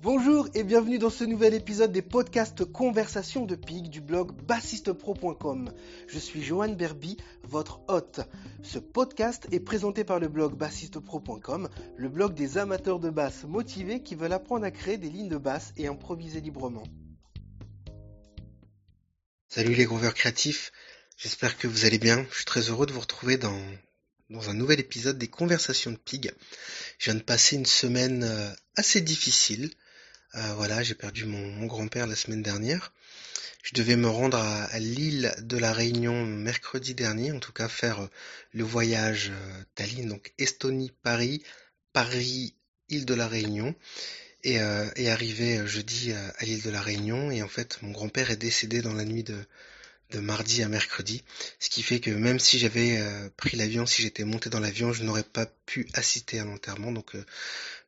Bonjour et bienvenue dans ce nouvel épisode des podcasts Conversations de Pig du blog bassistepro.com. Je suis Johan Berby, votre hôte. Ce podcast est présenté par le blog bassistepro.com, le blog des amateurs de basse motivés qui veulent apprendre à créer des lignes de basse et improviser librement. Salut les grooveurs créatifs, j'espère que vous allez bien. Je suis très heureux de vous retrouver dans, dans un nouvel épisode des Conversations de Pig. Je viens de passer une semaine euh, assez difficile. Euh, voilà, j'ai perdu mon, grand-père la semaine dernière. Je devais me rendre à, l'île de la Réunion mercredi dernier, en tout cas faire euh, le voyage euh, Tallinn, donc Estonie, Paris, Paris, île de la Réunion, et, et arriver jeudi à l'île de la Réunion. Et en fait, mon grand-père est décédé dans la nuit de, de mardi à mercredi, ce qui fait que même si j'avais pris l'avion, si j'étais monté dans l'avion, je n'aurais pas pu assister à l'enterrement. Donc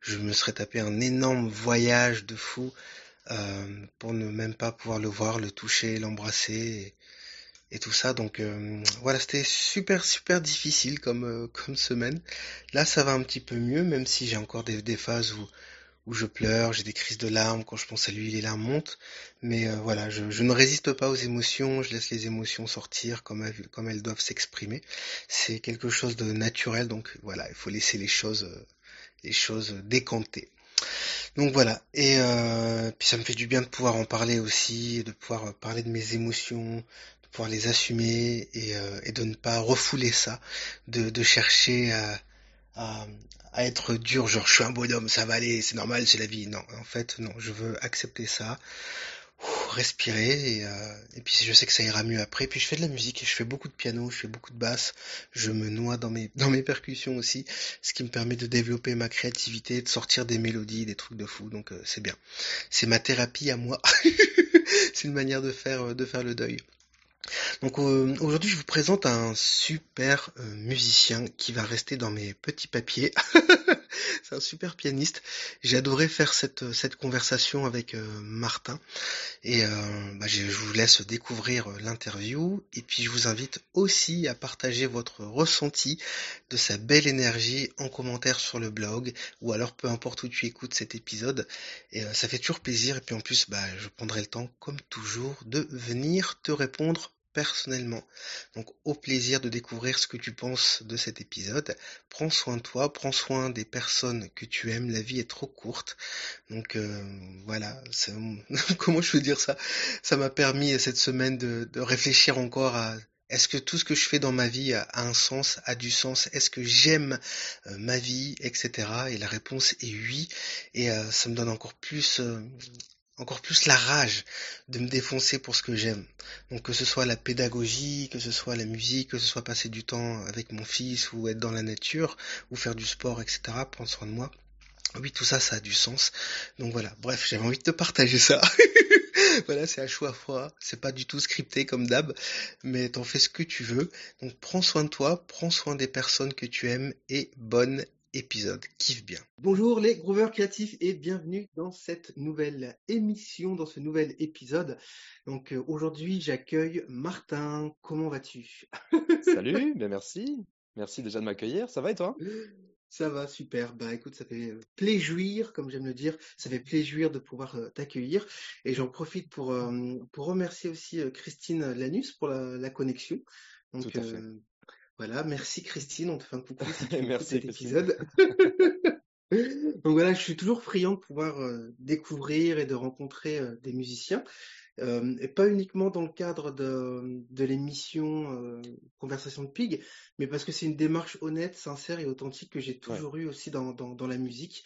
je me serais tapé un énorme voyage de fou euh, pour ne même pas pouvoir le voir, le toucher, l'embrasser et, tout ça. Donc euh, voilà, c'était super super difficile comme euh, comme semaine. Là, ça va un petit peu mieux, même si j'ai encore des, des phases où où je pleure, j'ai des crises de larmes quand je pense à lui, les larmes montent. Mais voilà, je, je, ne résiste pas aux émotions, je laisse les émotions sortir comme elles, doivent s'exprimer. C'est quelque chose de naturel, donc voilà, il faut laisser les choses les choses décantées. Donc voilà, et euh, puis ça me fait du bien de pouvoir en parler aussi, de pouvoir parler de mes émotions, de pouvoir les assumer et, euh, et de ne pas refouler ça, de, de chercher à, à, à, être dur, genre je suis un bonhomme, ça va aller, c'est normal, c'est la vie. Non, en fait, non, je veux accepter ça, respirer et, euh, et, puis je sais que ça ira mieux après. Puis je fais de la musique, je fais beaucoup de piano, je fais beaucoup de basse, je me noie dans mes dans mes percussions aussi, ce qui me permet de développer ma créativité, de sortir des mélodies, des trucs de fou. Donc euh, c'est bien. C'est ma thérapie à moi. c'est une manière de faire de faire le deuil. Donc euh, aujourd'hui je vous présente un super euh, musicien qui va rester dans mes petits papiers. c'est un super pianiste. J'ai adoré faire cette, conversation avec euh, Martin. Et bah, je, vous laisse découvrir l'interview. Et puis je vous invite aussi à partager votre ressenti de sa belle énergie en commentaire sur le blog. Ou alors peu importe où tu écoutes cet épisode. Et ça fait toujours plaisir. Et puis en plus bah, je prendrai le temps comme toujours de venir te répondre personnellement. Donc au plaisir de découvrir ce que tu penses de cet épisode. Prends soin de toi, prends soin des personnes que tu aimes, la vie est trop courte. Donc euh, voilà, comment je veux dire ça? Ça m'a permis cette semaine de, réfléchir encore à est-ce que tout ce que je fais dans ma vie a, un sens, a du sens? Est-ce que j'aime euh, ma vie, etc. Et la réponse est oui. Et euh, ça me donne encore plus encore plus la rage de me défoncer pour ce que j'aime. Donc que ce soit la pédagogie, que ce soit la musique, que ce soit passer du temps avec mon fils ou être dans la nature ou faire du sport, etc. Prendre soin de moi. Oui, tout ça, ça a du sens. Donc voilà, bref, j'avais envie de te partager ça. voilà, c'est à choix froid, c'est pas du tout scripté comme d'hab, mais t'en fais ce que tu veux. Donc prends soin de toi, prends soin des personnes que tu aimes et bonne épisode. Kiffe bien. Bonjour les grooveurs créatifs et bienvenue dans cette nouvelle émission, dans ce nouvel épisode. Donc euh, aujourd'hui j'accueille Martin. Comment vas-tu? Salut, bien merci. Merci déjà de m'accueillir. Ça va et toi? Ça va, super. Bah écoute, ça fait plaisir, comme j'aime le dire, ça fait plaisir de pouvoir t'accueillir. Et j'en profite pour, pour remercier aussi Christine Lanus pour la, connexion. Donc, Tout à fait. Voilà, merci Christine, on te fait un coucou si merci cet épisode. Donc voilà, je suis toujours friand de pouvoir euh, découvrir et de rencontrer euh, des musiciens, euh, et pas uniquement dans le cadre de, de l'émission Conversation de Pig, mais parce que c'est une démarche honnête, sincère et authentique que j'ai toujours eu aussi dans, dans, dans, la musique.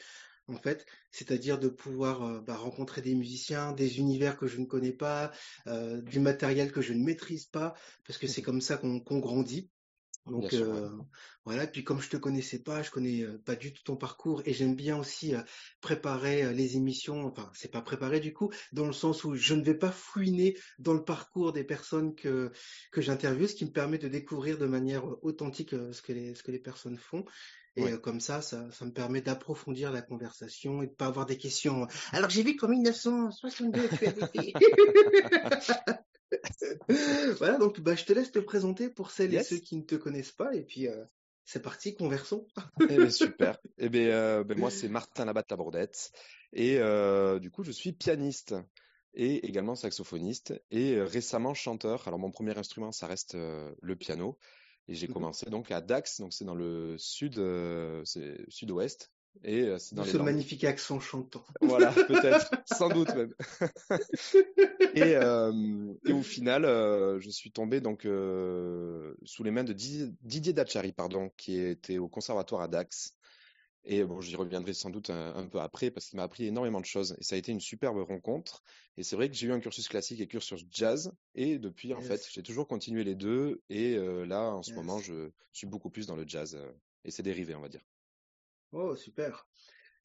En fait, c'est-à-dire de pouvoir bah, rencontrer des musiciens, des univers que je ne connais pas, du matériel que je ne maîtrise pas, parce que c'est comme ça qu'on grandit. Donc euh, voilà, puis comme je te connaissais pas, je connais euh, pas du tout ton parcours et j'aime bien aussi euh, préparer les émissions. Enfin, c'est pas préparer du coup, dans le sens où je ne vais pas fouiner dans le parcours des personnes que que j'interviewe, ce qui me permet de découvrir de manière authentique ce que les ce que les personnes font. Et comme ça, ça, ça me permet d'approfondir la conversation et de pas avoir des questions. Alors j'ai vu qu'en 1962 tu avais voilà, donc bah, je te laisse te présenter pour celles et ceux qui ne te connaissent pas, et puis, euh, c'est parti, conversons. Eh ben, super. Eh ben, euh, ben, moi, c'est Martin Labatte Labordette. Et euh, du coup, je suis pianiste et également saxophoniste et récemment chanteur. Alors, mon premier instrument, ça reste le piano. Et j'ai Mhm. commencé donc à Dax, donc c'est dans le sud, sud-ouest. Et c'est dans ce magnifique accent chantant. Voilà, peut-être, sans doute même. Et, euh, et au final, euh, je suis tombé donc euh, sous les mains de Didier, Didier Dachary, pardon, qui était au conservatoire à Dax. Et bon, j'y reviendrai sans doute un, un peu après parce qu'il m'a appris énormément de choses. Et ça a été une superbe rencontre. Et c'est vrai que j'ai eu un cursus classique et cursus jazz. Et depuis, en fait, j'ai toujours continué les deux. Et euh, là, en ce Yes. moment, je suis beaucoup plus dans le jazz euh, et ses dérivés, on va dire. Oh, super.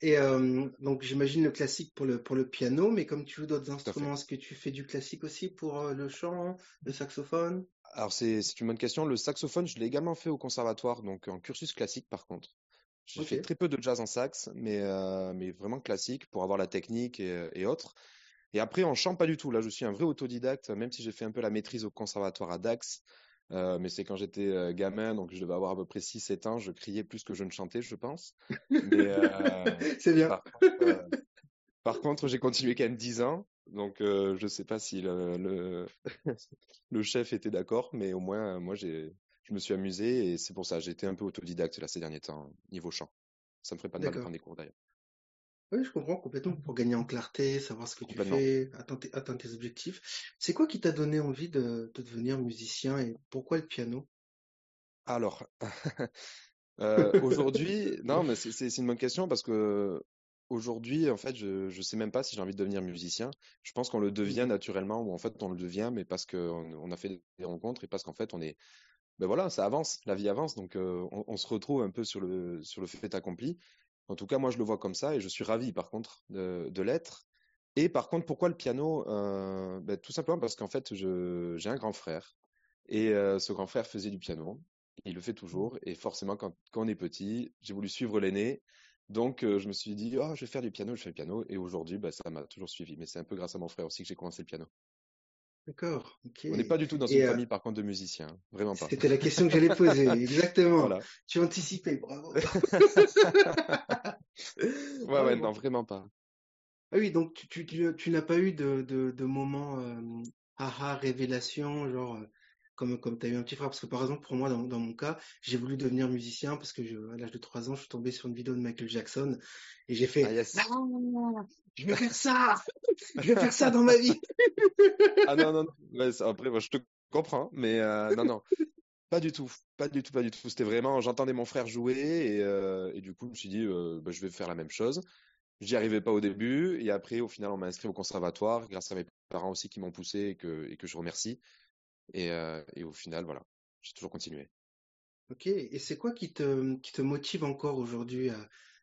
Et euh, donc j'imagine le classique pour le pour le piano, mais comme tu joues d'autres instruments, est-ce que tu fais du classique aussi pour euh, le chant, le saxophone? Alors, c'est une bonne question. Le saxophone, je l'ai également fait au conservatoire, donc en cursus classique par contre. J'ai fait très peu de jazz en sax, mais, euh, mais vraiment classique pour avoir la technique et, et autres. Et après, en chant, pas du tout. Là, je suis un vrai autodidacte, même si j'ai fait un peu la maîtrise au conservatoire à Dax. Euh, mais c'est quand j'étais euh, gamin, donc je devais avoir à peu près 6-7 ans, je criais plus que je ne chantais, je pense. Euh, c'est bien. par contre, par contre, j'ai continué quand même 10 ans, donc je sais pas si le, le, le chef était d'accord, mais au moins, moi, je me suis amusé et c'est pour ça, j'ai été un peu autodidacte là ces derniers temps, niveau chant. Ça me ferait pas de mal de prendre des cours d'ailleurs. Oui, je comprends complètement. Pour gagner en clarté, savoir ce que tu Complètement. fais, atteindre tes, atteindre tes objectifs. C'est quoi qui t'a donné envie de, de devenir musicien et pourquoi le piano? Alors, euh, aujourd'hui, non, mais c'est c'est- c'est une bonne question parce que aujourd'hui, en fait, je, je sais même pas si j'ai envie de devenir musicien. Je pense qu'on le devient Mhm. naturellement ou en fait on le devient, mais parce qu'on on a fait des rencontres et parce qu'en fait on est, ben voilà, ça avance, la vie avance, donc euh, on, on se retrouve un peu sur le sur le fait accompli. En tout cas, moi je le vois comme ça et je suis ravi par contre de, l'être. Et par contre, pourquoi le piano? Euh, ben, tout simplement parce qu'en fait, j'ai un grand frère et euh, ce grand frère faisait du piano. Il le fait toujours. Et forcément, quand, on est petit, j'ai voulu suivre l'aîné. Donc, euh, je me suis dit, oh, je vais faire du piano, je fais le piano. Et aujourd'hui, bah, ça m'a toujours suivi. Mais c'est un peu grâce à mon frère aussi que j'ai commencé le piano. D'accord. On n'est pas du tout dans Et une euh, famille, par contre, de musiciens. Vraiment pas. c'était la question que j'allais poser, exactement. Voilà. Tu as anticipé, bravo. Ouais, ouais, non, vraiment pas. Ah oui, donc tu, tu, tu, tu n'as pas eu de, de, de moment euh, aha, révélation, genre euh, comme, comme tu as eu un petit frère. Parce que par exemple, pour moi, dans, dans mon cas, j'ai voulu devenir musicien parce que je, à l'âge de 3 ans, je suis tombé sur une vidéo de Michael Jackson et j'ai Ah, fait yes. Ah, je vais faire ça! Je vais faire ça dans ma vie! Ah, non, non, non. Après, moi, je te comprends. Mais euh, non, non. Pas du tout, pas du tout, pas du tout. C'était vraiment, j'entendais mon frère jouer et, euh, et du coup, je me suis dit, euh, bah, je vais faire la même chose. J'y arrivais pas au début et après, au final, on m'a inscrit au conservatoire grâce à mes parents aussi qui m'ont poussé et que, et que je remercie. Et, euh, et au final, voilà, j'ai toujours continué. Ok, et c'est quoi qui te, motive encore aujourd'hui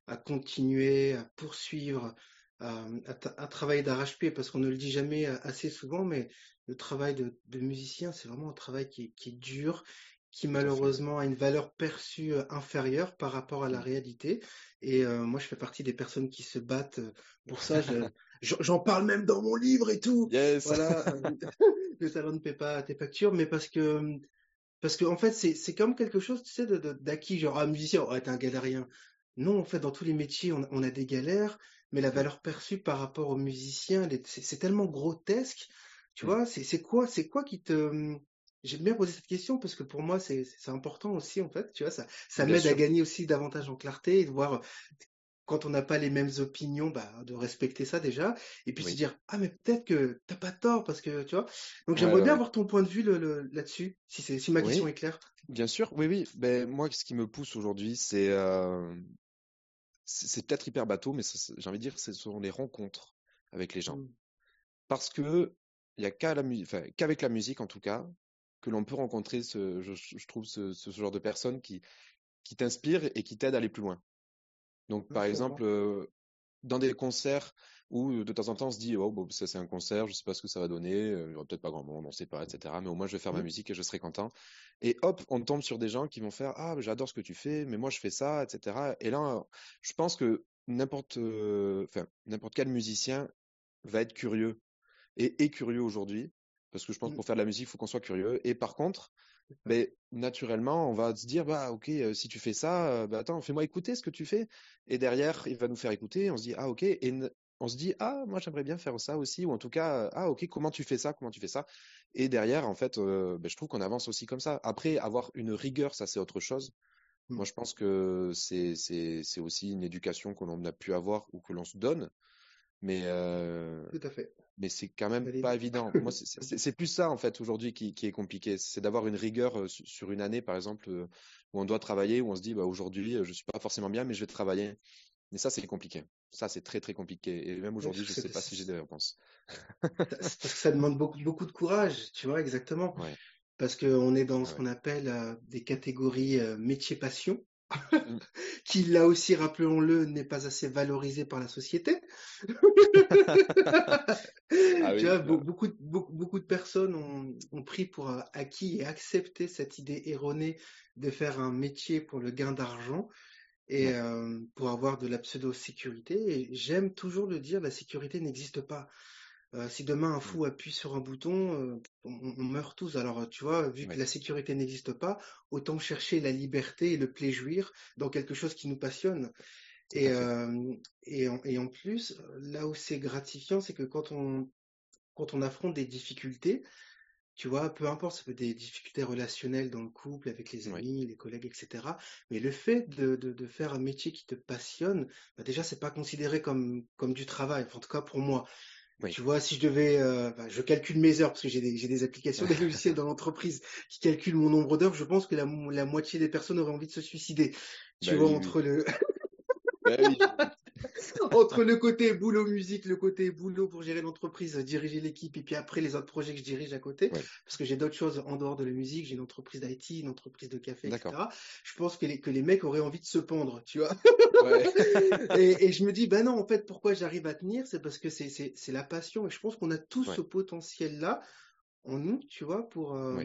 à, continuer, à poursuivre, à, à à travailler d'arrache-pied? Parce qu'on ne le dit jamais euh, assez souvent, mais le travail de, musicien, c'est vraiment un travail qui est dur, qui malheureusement a une valeur perçue euh, inférieure par rapport à la réalité. Et euh, moi, je fais partie des personnes qui se battent euh, pour ça. Je- j'en parle même dans mon livre et tout. Yes. Voilà, le talent ne paie pas tes factures, mais parce que parce que en fait, c'est c'est comme quelque chose, tu sais, d'acquis, genre, ah, musicien, oh, t'es un galérien. Non, en fait, dans tous les métiers, on, a on a des galères, mais la valeur perçue par rapport aux musiciens, c'est tellement grotesque, tu Mm. vois, c'est c'est quoi, c'est quoi qui te... J'aime bien poser cette question parce que pour moi, c'est important aussi, en fait, tu vois, ça, ça m'aide à gagner aussi davantage en clarté et de voir quand on n'a pas les mêmes opinions, bah, de respecter ça déjà, et puis se dire, ah, mais peut-être que t'as pas tort, parce que, tu vois? Donc j'aimerais ouais, bien ouais. avoir ton point de vue le, le- là-dessus, si c'est, si ma question Oui, est claire. bien sûr. Oui, oui. Ben, moi, ce qui me pousse aujourd'hui, c'est euh, peut-être hyper bateau, mais j'ai envie de dire, ce sont les rencontres avec les gens. Mm. Parce que il y a qu'à la mu- enfin, qu'avec la musique, en tout cas, que l'on peut rencontrer ce, je, je trouve ce, ce genre de personnes qui, qui t'inspirent et qui t'aident à aller plus loin. Donc, Ouais, par exemple, euh, dans des concerts où de temps en temps on se dit, oh, bon, ça c'est un concert, je sais pas ce que ça va donner, il y aura peut-être pas grand monde, on sait pas, etc. Mais au moins je vais faire ma Mm. musique et je serai content. Et hop, on tombe sur des gens qui vont faire, ah, j'adore ce que tu fais, mais moi je fais ça, etc. Et là, je pense que n'importe, euh, enfin, n'importe quel musicien va être curieux et est curieux aujourd'hui. Parce que je pense que Mm. pour faire de la musique, il faut qu'on soit curieux. Et par contre, mais naturellement, on va se dire, bah, ok, euh, si tu fais ça, euh, bah, attends, fais-moi écouter ce que tu fais. Et derrière, il va nous faire écouter. On se dit, ah, ok. Et on se dit, ah, moi, j'aimerais bien faire ça aussi. Ou en tout cas, euh, ah, ok, comment tu fais ça? Comment tu fais ça? Et derrière, en fait, bah, je trouve qu'on avance aussi comme ça. Après, avoir une rigueur, ça, c'est autre chose. Mmh. Moi, je pense que c'est aussi une éducation que l'on a pu avoir ou que l'on se donne. Mais, Tout à fait mais c'est quand même pas évident. Moi, c'est plus ça en fait aujourd'hui qui, qui, est compliqué, c'est d'avoir une rigueur euh, sur une année, par exemple, euh, où on doit travailler, où on se dit bah, aujourd'hui euh, je suis pas forcément bien, mais je vais travailler. Mais ça, c'est compliqué. Ça, c'est très très compliqué. Et même aujourd'hui, je sais pas si j'ai des réponses. ça demande beaucoup beaucoup de courage, tu vois exactement. Parce qu'on est dans ce qu'on appelle des catégories métier passion. Mmh. qui là aussi, rappelons-le, n'est pas assez valorisé par la société. Ah tu vois, beaucoup, de personnes ont, ont, pris pour acquis et accepté cette idée erronée de faire un métier pour le gain d'argent et euh, pour avoir de la pseudo-sécurité. Et j'aime toujours le dire, la sécurité n'existe pas. Euh, si demain un mmh. fou appuie sur un bouton, euh, on, meurt tous. Alors, tu vois, vu que la sécurité n'existe pas, autant chercher la liberté et le plaisir dans quelque chose qui nous passionne. Et, euh, et, en, et, en, plus, là où c'est gratifiant, c'est que quand on, quand on affronte des difficultés, tu vois, peu importe, ça peut être des difficultés relationnelles dans le couple, avec les amis, les collègues, etc. Mais le fait de, de, de, faire un métier qui te passionne, bah déjà, c'est pas considéré comme, comme du travail. en tout cas, pour moi. Tu vois, si je devais, euh, je calcule mes heures parce que j'ai des, des, applications, des logiciels dans l'entreprise qui calculent mon nombre d'heures. Je pense que la, la, moitié des personnes auraient envie de se suicider. Tu bah vois, entre le, bah entre le côté boulot musique, le côté boulot pour gérer l'entreprise, diriger l'équipe, et puis après les autres projets que je dirige à côté, parce que j'ai d'autres choses en dehors de la musique, j'ai une entreprise d'IT, une entreprise de café, etc. Je pense que les, que les mecs auraient envie de se pendre, tu vois. et, et, je me dis, ben non, en fait, pourquoi j'arrive à tenir, c'est parce que c'est la passion, et je pense qu'on a tous ce potentiel-là en nous, tu vois, pour, euh,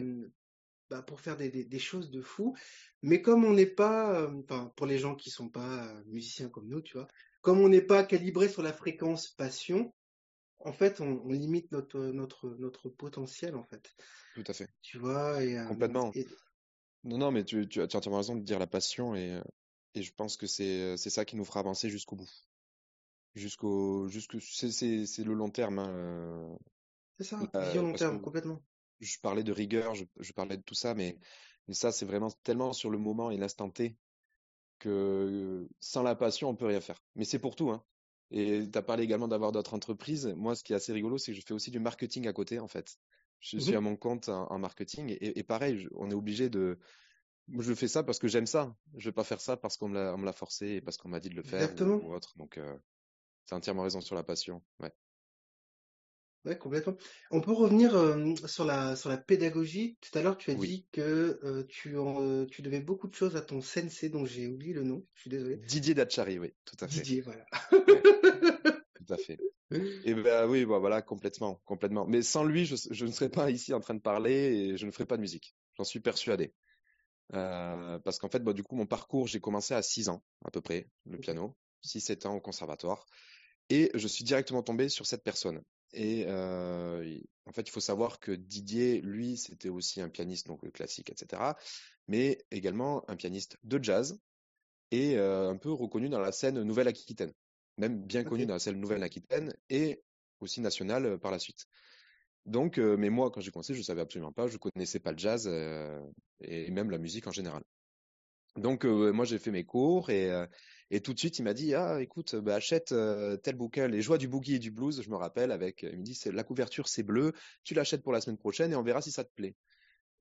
bah, pour faire des, des, des, choses de fou. Mais comme on n'est pas, euh, pour les gens qui sont pas musiciens comme nous, tu vois, comme on n'est pas calibré sur la fréquence passion, en fait, on, on, limite notre, notre, notre potentiel, en fait. Tout à fait. Tu vois, et, euh, Complètement. Et... Non, non, mais tu, tu, as, tu as entièrement raison de dire la passion, et, et je pense que c'est ça qui nous fera avancer jusqu'au bout. Jusqu'au, c'est le long terme. Hein. C'est ça, vision long terme, complètement je parlais de rigueur, je, je parlais de tout ça, mais, mais ça, c'est vraiment tellement sur le moment et l'instant T que sans la passion, on peut rien faire. Mais c'est pour tout, hein. Et tu as parlé également d'avoir d'autres entreprises. Moi, ce qui est assez rigolo, c'est que je fais aussi du marketing à côté, en fait. Je suis mmh à mon compte en, marketing et, et, pareil, on est obligé de. Je fais ça parce que j'aime ça. Je vais pas faire ça parce qu'on me l'a forcé et parce qu'on m'a dit de le faire ou, autre. Donc, euh, c'est entièrement raison sur la passion. Ouais. Ouais, complètement. On peut revenir euh, sur la sur la pédagogie. Tout à l'heure, tu as dit que euh, tu euh, tu devais beaucoup de choses à ton sensei, dont j'ai oublié le nom. Je suis désolé. Didier Dachary, oui, tout à fait. Didier, voilà. tout à fait. Et ben oui, bah, voilà, complètement, complètement. Mais sans lui, je, je ne serais pas ici en train de parler et je ne ferais pas de musique. J'en suis persuadé. parce qu'en fait, bah, du coup, mon parcours, j'ai commencé à 6 ans à peu près le piano, 6-7 ans au conservatoire, et je suis directement tombé sur cette personne. Et euh, en fait, il faut savoir que Didier, lui, c'était aussi un pianiste donc classique, etc., mais également un pianiste de jazz et euh, un peu reconnu dans la scène Nouvelle-Aquitaine, même bien connu dans la scène Nouvelle-Aquitaine et aussi nationale par la suite. Donc, euh, mais moi, quand j'ai commencé, je savais absolument pas, je connaissais pas le jazz et même la musique en général. Donc, moi, j'ai fait mes cours et et tout de suite, il m'a dit ah écoute, bah, achète euh, tel bouquin, Les joies du boogie et du blues. Je me rappelle avec, il me dit c'est la couverture c'est bleu, tu l'achètes pour la semaine prochaine et on verra si ça te plaît.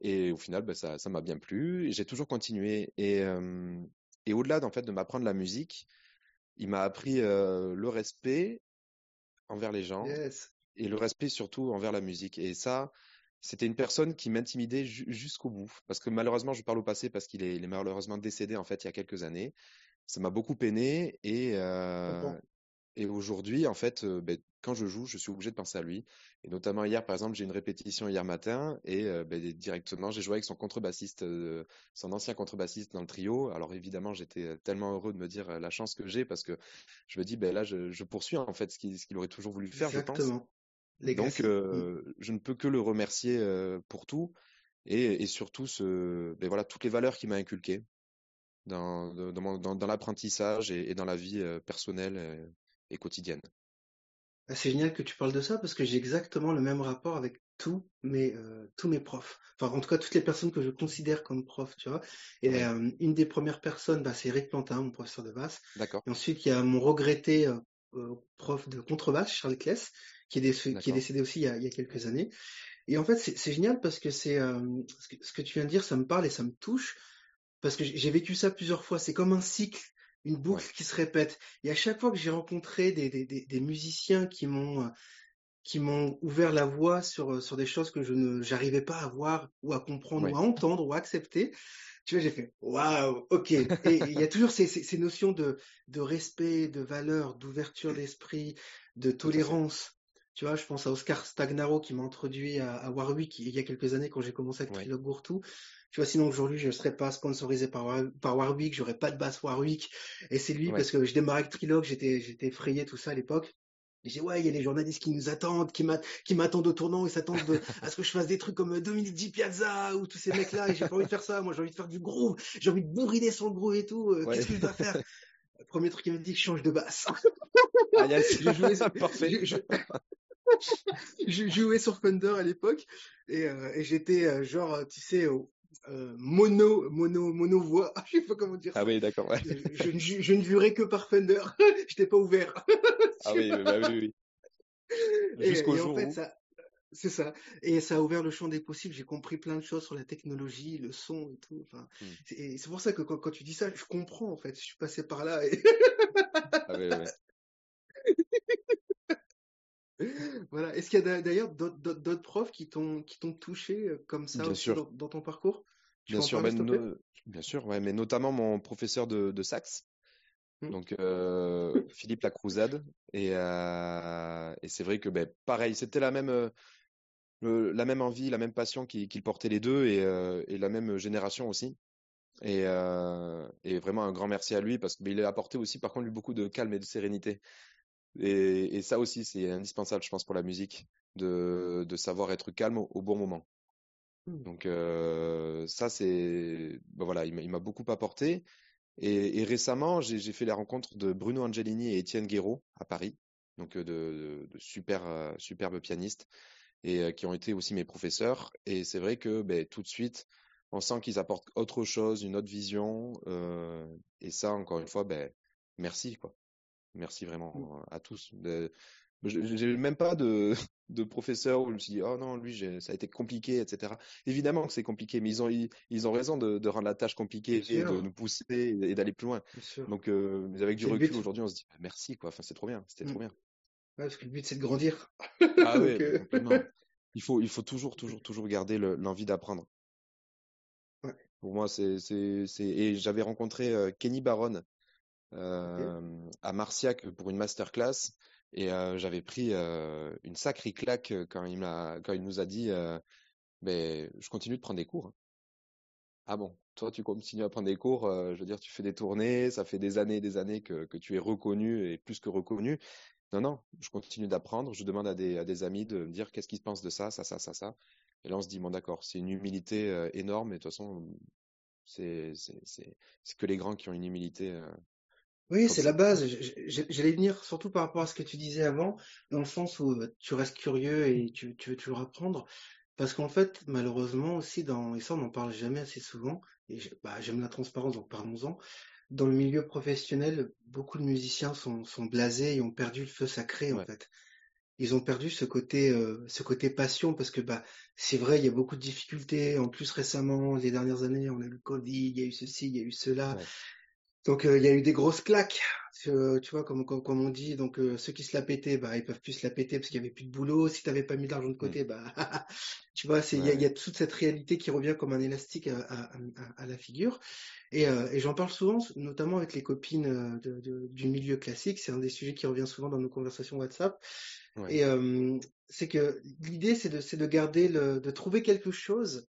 Et au final, bah, ça ça m'a bien plu et j'ai toujours continué. Et euh, et au-delà d'en fait de m'apprendre la musique, il m'a appris euh, le respect envers les gens et le respect surtout envers la musique. Et ça, c'était une personne qui m'intimidait jusqu'au bout. Parce que malheureusement, je parle au passé parce qu'il est, malheureusement décédé en fait il y a quelques années. Ça m'a beaucoup peiné et euh, et aujourd'hui en fait euh, ben, quand je joue je suis obligé de penser à lui. Et notamment hier par exemple j'ai une répétition hier matin et euh, ben, directement j'ai joué avec son contrebassiste son ancien contrebassiste dans le trio. Alors évidemment j'étais tellement heureux de me dire la chance que j'ai parce que je me dis ben là je, je poursuis en fait ce qu'il ce qu'il aurait toujours voulu faire Exactement. je pense donc mmh. je ne peux que le remercier pour tout et, et surtout ce, ben voilà, toutes les valeurs qu'il m'a inculquées dans, dans, dans, dans l'apprentissage et, et, dans la vie personnelle et, quotidienne. Ah, c'est génial que tu parles de ça parce que j'ai exactement le même rapport avec tous mes euh, tous mes profs. Enfin, en tout cas, toutes les personnes que je considère comme profs, tu vois. Et euh, une des premières personnes, bah, c'est Eric Plantin, mon professeur de basse. D'accord. Et ensuite, il y a mon regretté euh, prof de contrebasse, Charles Kless, qui est, décédé, qui est décédé aussi il y, a, il y a quelques années. Et en fait, c'est génial parce que c'est ce que, ce que tu viens de dire, ça me parle et ça me touche parce que j'ai vécu ça plusieurs fois. C'est comme un cycle une boucle qui se répète. Et à chaque fois que j'ai rencontré des, des, des, des, musiciens qui m'ont qui m'ont ouvert la voie sur sur des choses que je ne j'arrivais pas à voir ou à comprendre ou à entendre ou à accepter, tu vois, j'ai fait waouh, ok. Et il y a toujours ces, ces, ces, notions de de respect, de valeur, d'ouverture d'esprit, de tolérance. Tu vois, je pense à Oscar Stagnaro qui m'a introduit à, à, Warwick il y a quelques années quand j'ai commencé avec ouais. Trilogue Gourtou. Tu vois, sinon aujourd'hui, je ne serais pas sponsorisé par, par Warwick, j'aurais pas de basse Warwick. Et c'est lui, ouais. parce que je démarrais avec Trilogue, j'étais, j'étais effrayé, tout ça à l'époque. Et j'ai ouais, il y a les journalistes qui nous attendent, qui m'attendent au tournant, ils s'attendent à ce que je fasse des trucs comme Dominique Di Piazza ou tous ces mecs-là, et j'ai pas envie de faire ça. Moi, j'ai envie de faire du groove, j'ai envie de bourriner sur le groove et tout. Ouais. Qu'est-ce que je dois faire? Le premier truc, il me dit je change de basse. Ah, y a, je jouais ça, parfait. Je, je, je, jouais sur Fender à l'époque, et, euh, et j'étais euh, genre, tu sais, euh, mono, mono, mono voix. Je sais pas comment dire. Ah oui, d'accord. Ouais. Je, je, je, ne jurais que par Fender. J'étais pas ouvert. ah oui, bah oui, oui. Jusqu'au jour en fait, où... ça, c'est ça. Et ça a ouvert le champ des possibles. J'ai compris plein de choses sur la technologie, le son et tout. Enfin, hmm. c'est pour ça que quand, quand, tu dis ça, je comprends en fait. Je suis passé par là. Et... ah oui, oui. Voilà. Est-ce qu'il y a d'ailleurs d'autres profs qui t'ont qui t'ont touché comme ça bien aussi sûr. Dans, dans, ton parcours? Tu Bien sûr, ben, no... bien sûr, ouais, mais notamment mon professeur de, de sax, mmh. donc euh, Philippe Lacrouzade, et, euh, et c'est vrai que ben, pareil, c'était la même euh, la même envie, la même passion qui, qui portait les deux et, euh, et, la même génération aussi. Et, euh, et, vraiment un grand merci à lui parce qu'il a apporté aussi par contre lui beaucoup de calme et de sérénité. Et, et ça aussi, c'est indispensable, je pense, pour la musique, de, de savoir être calme au, au bon moment. Donc euh, ça, c'est, ben voilà, il m'a beaucoup apporté. Et, et récemment, j'ai fait la rencontre de Bruno Angelini et Étienne Guéraud à Paris, donc de, de, de super, euh, superbes pianistes, et euh, qui ont été aussi mes professeurs. Et c'est vrai que ben, tout de suite, on sent qu'ils apportent autre chose, une autre vision. Euh, et ça, encore une fois, ben, merci quoi. Merci vraiment à tous. J'ai même pas de, de professeur où je me suis dit, oh non, lui, ça a été compliqué, etc. Évidemment que c'est compliqué, mais ils ont, ils, ils ont raison de, de, rendre la tâche compliquée et de nous pousser et d'aller plus loin. Donc, euh, mais avec du recul, aujourd'hui, on se dit, bah, merci, quoi. Enfin, c'est trop bien, c'était mmh. trop bien. Ouais, parce que le but, c'est de grandir. Ah oui, euh... Il faut, il faut toujours, toujours, toujours garder l'envie d'apprendre. Ouais. Pour moi, c'est, et j'avais rencontré euh, Kenny Baron okay. à Marciac pour une masterclass. Et euh, j'avais pris euh, une sacrée claque quand il, nous a dit euh, ben, Je continue de prendre des cours. Ah bon, toi tu continues à prendre des cours, je veux dire, tu fais des tournées, ça fait des années et des années que, tu es reconnu et plus que reconnu. Non, non, je continue d'apprendre, je demande à des, amis de me dire qu'est-ce qu'ils pensent de ça, ça, ça, ça, ça. Et là on se dit, bon d'accord, c'est une humilité énorme, et de toute façon, c'est que les grands qui ont une humilité oui, c'est la base. J'allais venir surtout par rapport à ce que tu disais avant, dans le sens où tu restes curieux et tu, tu veux toujours apprendre. Parce qu'en fait, malheureusement aussi, dans, et ça on n'en parle jamais assez souvent, et bah, j'aime la transparence, donc parlons-en. Dans le milieu professionnel, beaucoup de musiciens sont, sont blasés et ont perdu le feu sacré, ouais. en fait. Ils ont perdu ce côté, euh, ce côté passion, parce que bah, c'est vrai, il y a beaucoup de difficultés. En plus, récemment, les dernières années, on a eu le Covid, il y a eu ceci, il y a eu cela. Ouais. Donc euh, il y a eu des grosses claques, euh, tu vois, comme, comme, comme on dit. Donc euh, ceux qui se la pétaient, bah ils peuvent plus se la péter parce qu'il y avait plus de boulot. Si t'avais pas mis d'argent de côté, mmh. bah tu vois, c'est il ouais. y, y, a toute cette réalité qui revient comme un élastique à, à, à, à la figure. Et, et j'en parle souvent, notamment avec les copines de, de, du milieu classique. C'est un des sujets qui revient souvent dans nos conversations WhatsApp. Ouais. Et c'est que l'idée, c'est de, c'est de garder le, de trouver quelque chose,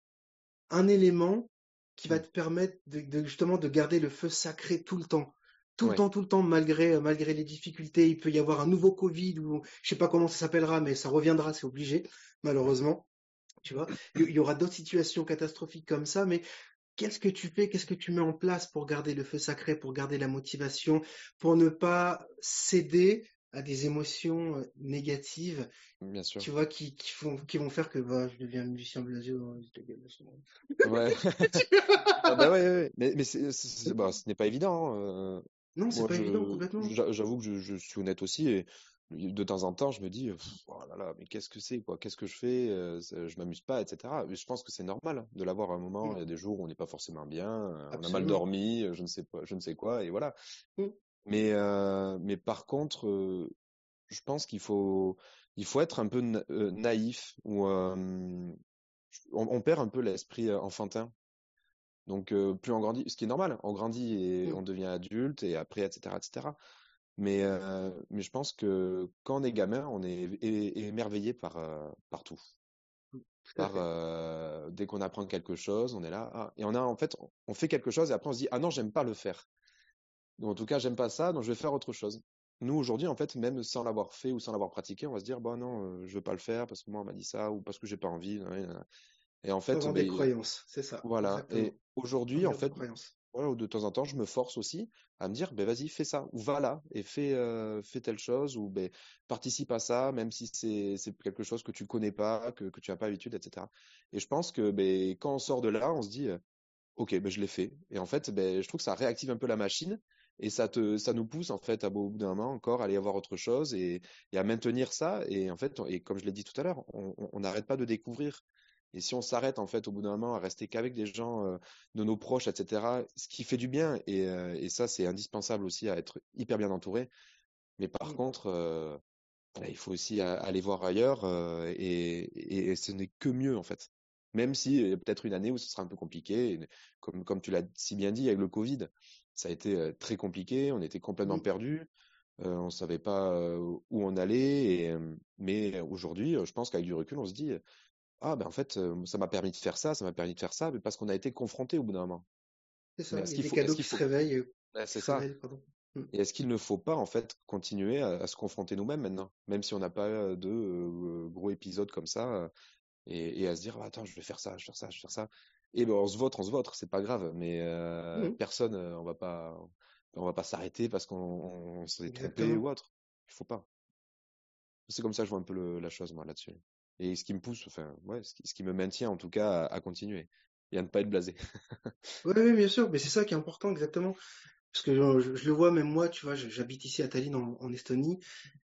un élément qui va te permettre de, de, justement de garder le feu sacré tout le temps. Tout ouais. le temps, tout le temps, malgré, malgré les difficultés. Il peut y avoir un nouveau Covid ou je sais pas comment ça s'appellera, mais ça reviendra, c'est obligé, malheureusement. Tu vois, il y aura d'autres situations catastrophiques comme ça, mais qu'est-ce que tu fais, qu'est-ce que tu mets en place pour garder le feu sacré, pour garder la motivation, pour ne pas céder à des émotions euh, négatives, Bien sûr. tu vois, qui, qui, font, qui vont faire que bah, je deviens musicien blasé. oh, Ouais. Ah bah ouais, ouais, ouais. Mais, bah, ce n'est pas évident. hein. Euh, Non, c'est pas évident complètement. j'a- j'avoue que je, je suis honnête aussi et de temps en temps, je me dis, oh là là, mais qu'est-ce que c'est, quoi? Qu'est-ce que je fais? Euh, je m'amuse pas, etc. Mais je pense que c'est normal hein, de l'avoir à un moment. Mm, Il y a des jours où on n'est pas forcément bien, euh, on a mal dormi, je ne sais pas, je ne sais quoi, et voilà. Mm, Mais, euh, mais par contre, euh, je pense qu'il faut, il faut être un peu na- naïf ou on, on perd un peu l'esprit enfantin. Donc plus on grandit, ce qui est normal, on grandit et mm, on devient adulte et après, etc., etc. Mais, mais je pense que quand on est gamin, on est émerveillé par, euh, par tout. mm, Tout à Par, fait. euh, dès qu'on apprend quelque chose, on est là, ah, et on a en fait, on fait quelque chose et après on se dit, ah non, j'aime pas le faire. Ou en tout cas, j'aime pas ça, donc je vais faire autre chose. Nous, aujourd'hui, en fait, même sans l'avoir fait ou sans l'avoir pratiqué, on va se dire, bon, non, euh, je veux pas le faire parce que moi, on m'a dit ça ou parce que j'ai pas envie. Et en fait, avoir des croyances, c'est ça, voilà. exactement. Et aujourd'hui, en fait, voilà, de temps en temps, je me force aussi à me dire, ben, vas-y, fais ça, ou va là, et fais, euh, fais telle chose, ou ben, participe à ça, même si c'est, c'est quelque chose que tu connais pas, que, que tu n'as pas l'habitude, etc. Et je pense que ben, quand on sort de là, on se dit, euh, ok, ben, je l'ai fait. Et en fait, ben, je trouve que ça réactive un peu la machine, et ça te, ça nous pousse, en fait, à au bout d'un moment encore, à aller voir autre chose, et, et à maintenir ça. Et en fait, on- et comme je l'ai dit tout à l'heure, on n'arrête pas de découvrir. Et si on s'arrête, en fait, au bout d'un moment, à rester qu'avec des gens, euh, de nos proches, etc., ce qui fait du bien, et, euh, et ça, c'est indispensable aussi à être hyper bien entouré. Mais par Mm, contre, euh, voilà, il faut aussi aller voir ailleurs, et, et, ce n'est que mieux, en fait. Même si il y a peut-être une année où ce sera un peu compliqué, comme, comme tu l'as si bien dit avec le Covid, ça a été très compliqué, on était complètement perdus, euh, on savait pas où on allait, et, mais aujourd'hui, je pense qu'avec du recul, on se dit, ah ben en fait, ça m'a permis de faire ça, ça m'a permis de faire ça, mais parce qu'on a été confronté au bout d'un moment. C'est Mais ça, est-ce il y a qu'il des faut, cadeaux qui se réveillent, qui c'est ça. révèlent, pardon. Mm, Et est-ce qu'il ne faut pas en fait continuer à, à se confronter nous-mêmes maintenant, même si on n'a pas de euh, gros épisodes comme ça, et, et à se dire, Ah, attends, je vais faire ça, je vais faire ça, je vais faire ça. Et ben on se vote, on se vote, c'est pas grave, mais euh, mm, personne, euh, on va pas, on va pas s'arrêter parce qu'on on, on s'est trompé ou autre. Il faut pas. C'est comme ça que je vois un peu le- la chose moi là-dessus. Et ce qui me pousse, enfin, ouais, ce qui, ce qui me maintient en tout cas à, à continuer et à ne pas être blasé. Oui, oui, bien sûr, mais c'est ça qui est important, exactement. Parce que je, je- je le vois, même moi, tu vois, j'habite ici à Tallinn, en, en Estonie,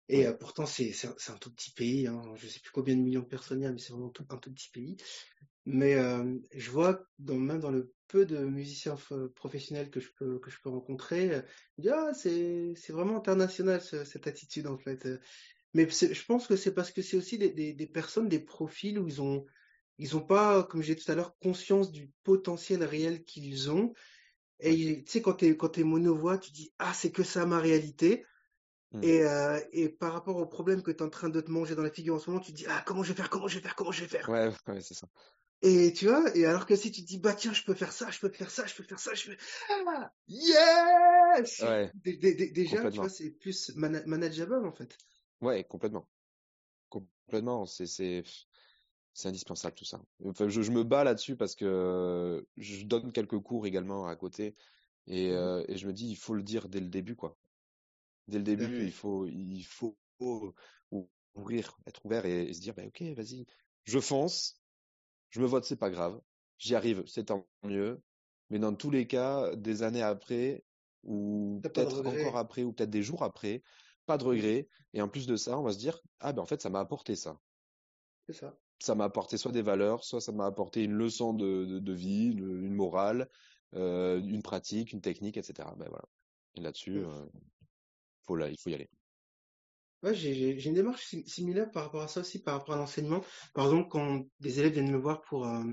et Ouais, euh, pourtant, c'est c'est un, c'est un tout petit pays, hein, je sais plus combien de millions de personnes il y a, mais c'est vraiment tout- un tout petit pays. Mais euh, je vois, dans, même dans le peu de musiciens f- professionnels que je peux, que je peux rencontrer, euh, je ah, c'est c'est vraiment international, ce- cette attitude, en fait. Euh, Mais je pense que c'est parce que c'est aussi des, des, des personnes, des profils où ils ont, ils ont pas, comme j'ai tout à l'heure, conscience du potentiel réel qu'ils ont. Et tu sais, quand t'es, quand t'es monovoix, tu dis, ah, c'est que ça ma réalité. Hmm. Et, euh, et par rapport au problème que tu es en train de te manger dans la figure en ce moment, tu te dis, ah, comment je vais faire, comment je vais faire, comment je vais faire? Ouais, ouais, c'est ça. Et tu vois, et alors que si tu te dis, bah tiens, je peux faire ça, je peux faire ça, je peux faire ça, je peux... Ah, yes! Ouais, Déjà, tu vois, c'est plus mana- manageable en fait. Ouais, complètement. Complètement. C'est, indispensable tout ça. Enfin, je, je me bats là-dessus parce que je donne quelques cours également à côté et, Mhm. euh, et je me dis, il faut le dire dès le début, quoi. Dès le début, il faut, il faut ouvrir, être ouvert et, et se dire, bah, ok, vas-y, je fonce, je me vote, c'est pas grave, j'y arrive, c'est tant mieux. Mais dans tous les cas, des années après, ou peut-être encore après, ou peut-être des jours après, pas de Mhm. regret. Et en plus de ça, on va se dire, ah ben en fait, ça m'a apporté ça. C'est ça. Ça m'a apporté soit des valeurs, soit ça m'a apporté une leçon de, de, de vie, une, une morale, euh, une pratique, une technique, etc. Ben voilà. Et là-dessus, Mhm. euh, faut là, il faut y aller. Ouais, j'ai une démarche sim- similaire par rapport à ça aussi, par rapport à l'enseignement. Par exemple, quand des élèves viennent me voir pour, euh,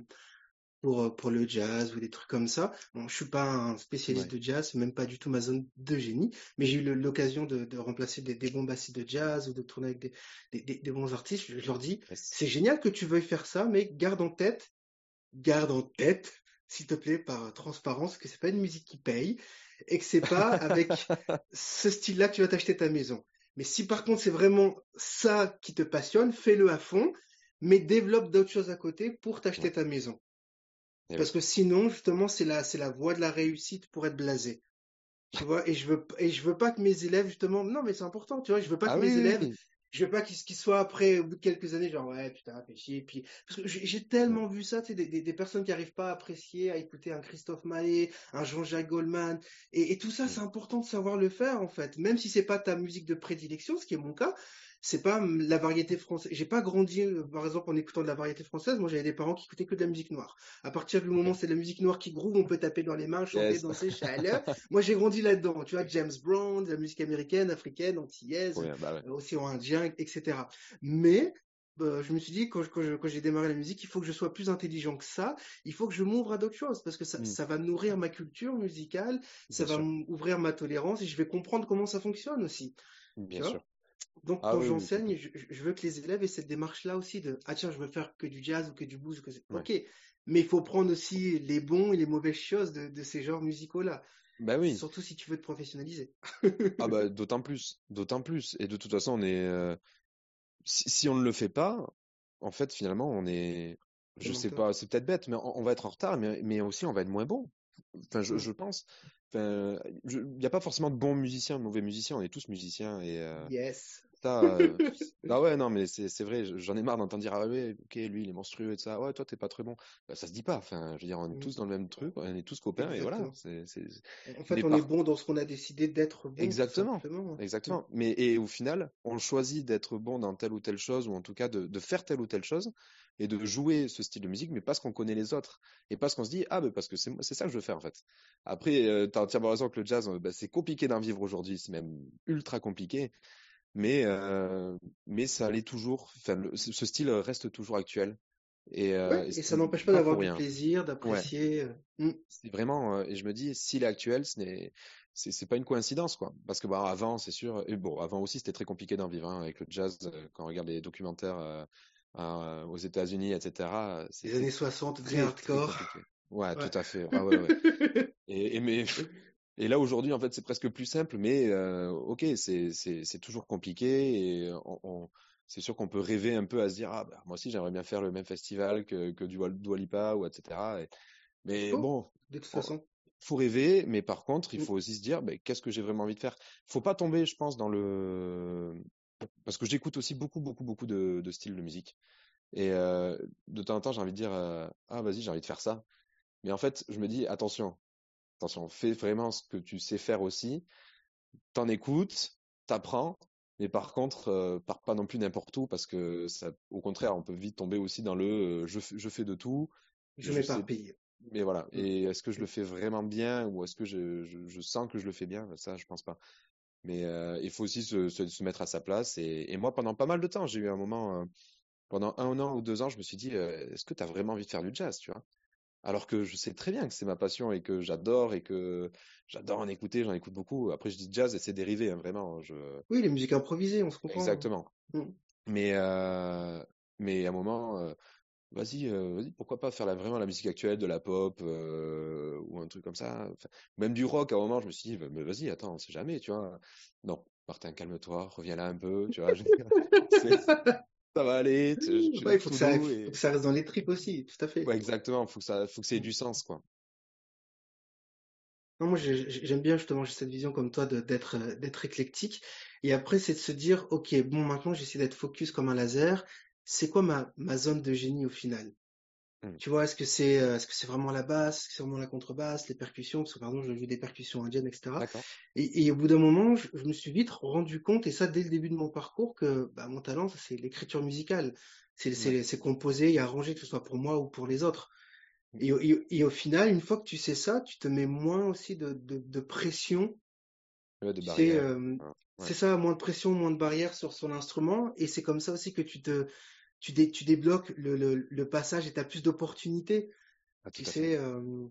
pour, euh, pour le jazz ou des trucs comme ça. Bon, je suis pas un spécialiste Ouais. de jazz, c'est même pas du tout ma zone de génie, mais j'ai eu le- l'occasion de, de remplacer des, des bons bassistes de jazz ou de tourner avec des, des, des- des bons artistes. Je, je leur dis, Yes. c'est génial que tu veuilles faire ça, mais garde en tête, garde en tête, s'il te plaît, par transparence, que c'est pas une musique qui paye et que c'est pas avec ce style-là que tu vas t'acheter ta maison. Mais si par contre c'est vraiment ça qui te passionne, fais-le à fond. mais développe d'autres choses à côté pour t'acheter ta maison. Eh Parce que sinon, justement, c'est la, c'est la voie de la réussite pour être blasé. Tu vois, et je veux, et je veux pas que mes élèves, justement, non, mais c'est important, tu vois, je veux pas Ah que oui, mes oui, élèves. Je veux pas qu'ils qu'ils soient après, au bout de quelques années, genre, ouais, putain, fais chier, puis, parce que j'ai tellement vu ça, tu sais, des, des, des personnes qui arrivent pas à apprécier, à écouter un Christophe Maé, un Jean-Jacques Goldman, et, et tout ça, c'est important de savoir le faire, en fait, même si c'est pas ta musique de prédilection, ce qui est mon cas, c'est pas hum, la variété française. J'ai pas grandi, euh, par exemple, en écoutant de la variété française. Moi, j'avais des parents qui écoutaient que de la musique noire. À partir du moment où c'est de la musique noire qui groove, on peut taper dans les mains, chanter, Yes. danser, chaleur. Moi, j'ai grandi là-dedans. Tu vois, James Brown, de la musique américaine, africaine, antillaise, bien, bah ouais. euh, océan Indien, etc. Mais euh, je me suis dit, quand, j'ai démarré la musique, il faut que je sois plus intelligent que ça. Il faut que je m'ouvre à d'autres choses parce que ça, Mm. ça va nourrir ma culture musicale, ça va sûr, m'ouvrir ma tolérance et je vais comprendre comment ça fonctionne aussi. Tu bien sûr. Donc, Ah quand oui, j'enseigne, je, je veux que les élèves aient cette démarche-là aussi de Ah, tiens, je veux faire que du jazz ou que du blues. ou Que... Ouais. Ok, mais il faut prendre aussi les bons et les mauvaises choses de, de ces genres musicaux-là, Bah oui. surtout si tu veux te professionnaliser. Ah bah d'autant plus, d'autant plus. Et de toute façon, on est, euh, si, si on ne le fait pas, en fait, finalement, on est, je sais pas, c'est peut-être bête, mais on, on va être en retard, mais, mais aussi on va être moins bon. Enfin, je, je pense. Enfin, il n'y a pas forcément de bons musiciens, de mauvais musiciens. On est tous musiciens et euh, Yes. Ça. euh, ah ouais, non, mais c'est vrai. J'en ai marre d'entendre dire ah ouais, ok, lui il est monstrueux et de ça. Ouais, toi t'es pas très bon. Bah, ça se dit pas. Enfin, je veux dire, on est Mm. tous dans le même truc, on est tous copains et voilà. C'est... En fait, on est bon dans ce qu'on a décidé d'être bon, tout Exactement. Mm. exactement. Mais et au final, on choisit d'être bon dans telle ou telle chose, ou en tout cas de, de faire telle ou telle chose, et de jouer ce style de musique, mais parce qu'on connaît les autres, et parce qu'on se dit ah ben parce que c'est ça que je veux faire en fait. Après, euh, t'as entièrement raison que le jazz, euh, bah, c'est compliqué d'en vivre aujourd'hui, c'est même ultra compliqué, mais euh, mais ça l'est toujours. Enfin, le- ce style reste toujours actuel, et, euh, Ouais, et ça n'empêche pas pas d'avoir du plaisir, d'apprécier. euh. Mm. C'est vraiment, et je me dis, s'il est actuel, ce n'est, c'est, pas une coïncidence, quoi. Parce que, bah, avant, c'est sûr, et bon, avant aussi, c'était très compliqué d'en vivre, hein, avec le jazz, quand on regarde les documentaires, euh, euh, aux États-Unis, etc., Les années 60, très très, très hardcore. compliqué. Ouais, Ouais. tout à fait. Ah ouais, ouais. Et, et, mais, et là, aujourd'hui, en fait, c'est presque plus simple, mais, euh, ok, c'est, c'est, c'est toujours compliqué, et on, on- c'est sûr qu'on peut rêver un peu à se dire, ah, bah, moi aussi, j'aimerais bien faire le même festival que, que du Wal- Dua Lipa, ou etc. Et- mais faut, bon, de toute on- façon. faut rêver, mais par contre, il Mm. faut aussi se dire, ben, qu'est-ce que j'ai vraiment envie de faire? Faut pas tomber, je pense, dans le... Parce que j'écoute aussi beaucoup, beaucoup, beaucoup de, de styles de musique. Et euh, de temps en temps, j'ai envie de dire, euh, ah, vas-y, j'ai envie de faire ça. Mais en fait, je me dis, attention, attention, fais vraiment ce que tu sais faire aussi. T'en écoutes, t'apprends, mais par contre, euh, pars pas non plus n'importe où, parce que ça, au contraire, on peut vite tomber aussi dans le, euh, je, fais- je fais de tout, Je je sais m'éparpille. mais voilà. Mm. Et est-ce que je le fais vraiment bien ou est-ce que je, je, je sens que je le fais bien? Ça, je pense pas. Mais euh, il faut aussi se, se, se mettre à sa place. Et, et moi, pendant pas mal de temps, j'ai eu un moment, euh, pendant un an ou deux ans, je me suis dit, est-ce que tu as vraiment envie de faire du jazz, tu vois? Alors que je sais très bien que c'est ma passion et que j'adore et que j'adore en écouter, j'en écoute beaucoup. Après, je dis jazz et c'est dérivé, hein, vraiment. Je... Oui, les musiques improvisées, on se comprend. hein. Exactement. Mm. Mais, euh, mais à un moment, euh, Vas-y, euh, vas-y, pourquoi pas faire la, vraiment la musique actuelle, de la pop ou un truc comme ça. Enfin, même du rock, à un moment, je me suis dit, mais vas-y, attends, on sait jamais, tu vois. Non, Martin, calme-toi, reviens là un peu, tu vois. Ça va aller, tu, tu Ouais, il faut que ça, doux faut et... que ça reste dans les tripes aussi, tout à fait. Ouais, exactement, faut que ça, faut que ça ait du sens, quoi. Non, moi, j'ai- j'ai- j'aime bien justement cette vision comme toi d'être euh, d'être éclectique. Et après, c'est de se dire, ok, bon, maintenant, j'essaie d'être focus comme un laser. C'est quoi ma, ma zone de génie au final? Mm. Tu vois, est-ce que c'est euh, est-ce que c'est vraiment la basse, est-ce que c'est vraiment la contrebasse, les percussions, parce que pardon, je joue des percussions indiennes, etc. Et, et au bout d'un moment, je, je me suis vite rendu compte, et ça dès le début de mon parcours, que bah, mon talent, c'est l'écriture musicale. C'est Ouais. composer et arranger, que ce soit pour moi ou pour les autres. Mm. Et, au- et, au- et au final, une fois que tu sais ça, tu te mets moins aussi de, de, de pression. Ouais, de barrières. euh, Ouais. c'est ça, moins de pression, moins de barrière sur son instrument. Et c'est comme ça aussi que tu te tu, dé- tu débloques le, le, le passage et tu as plus d'opportunités. Ah, Tu sais, euh,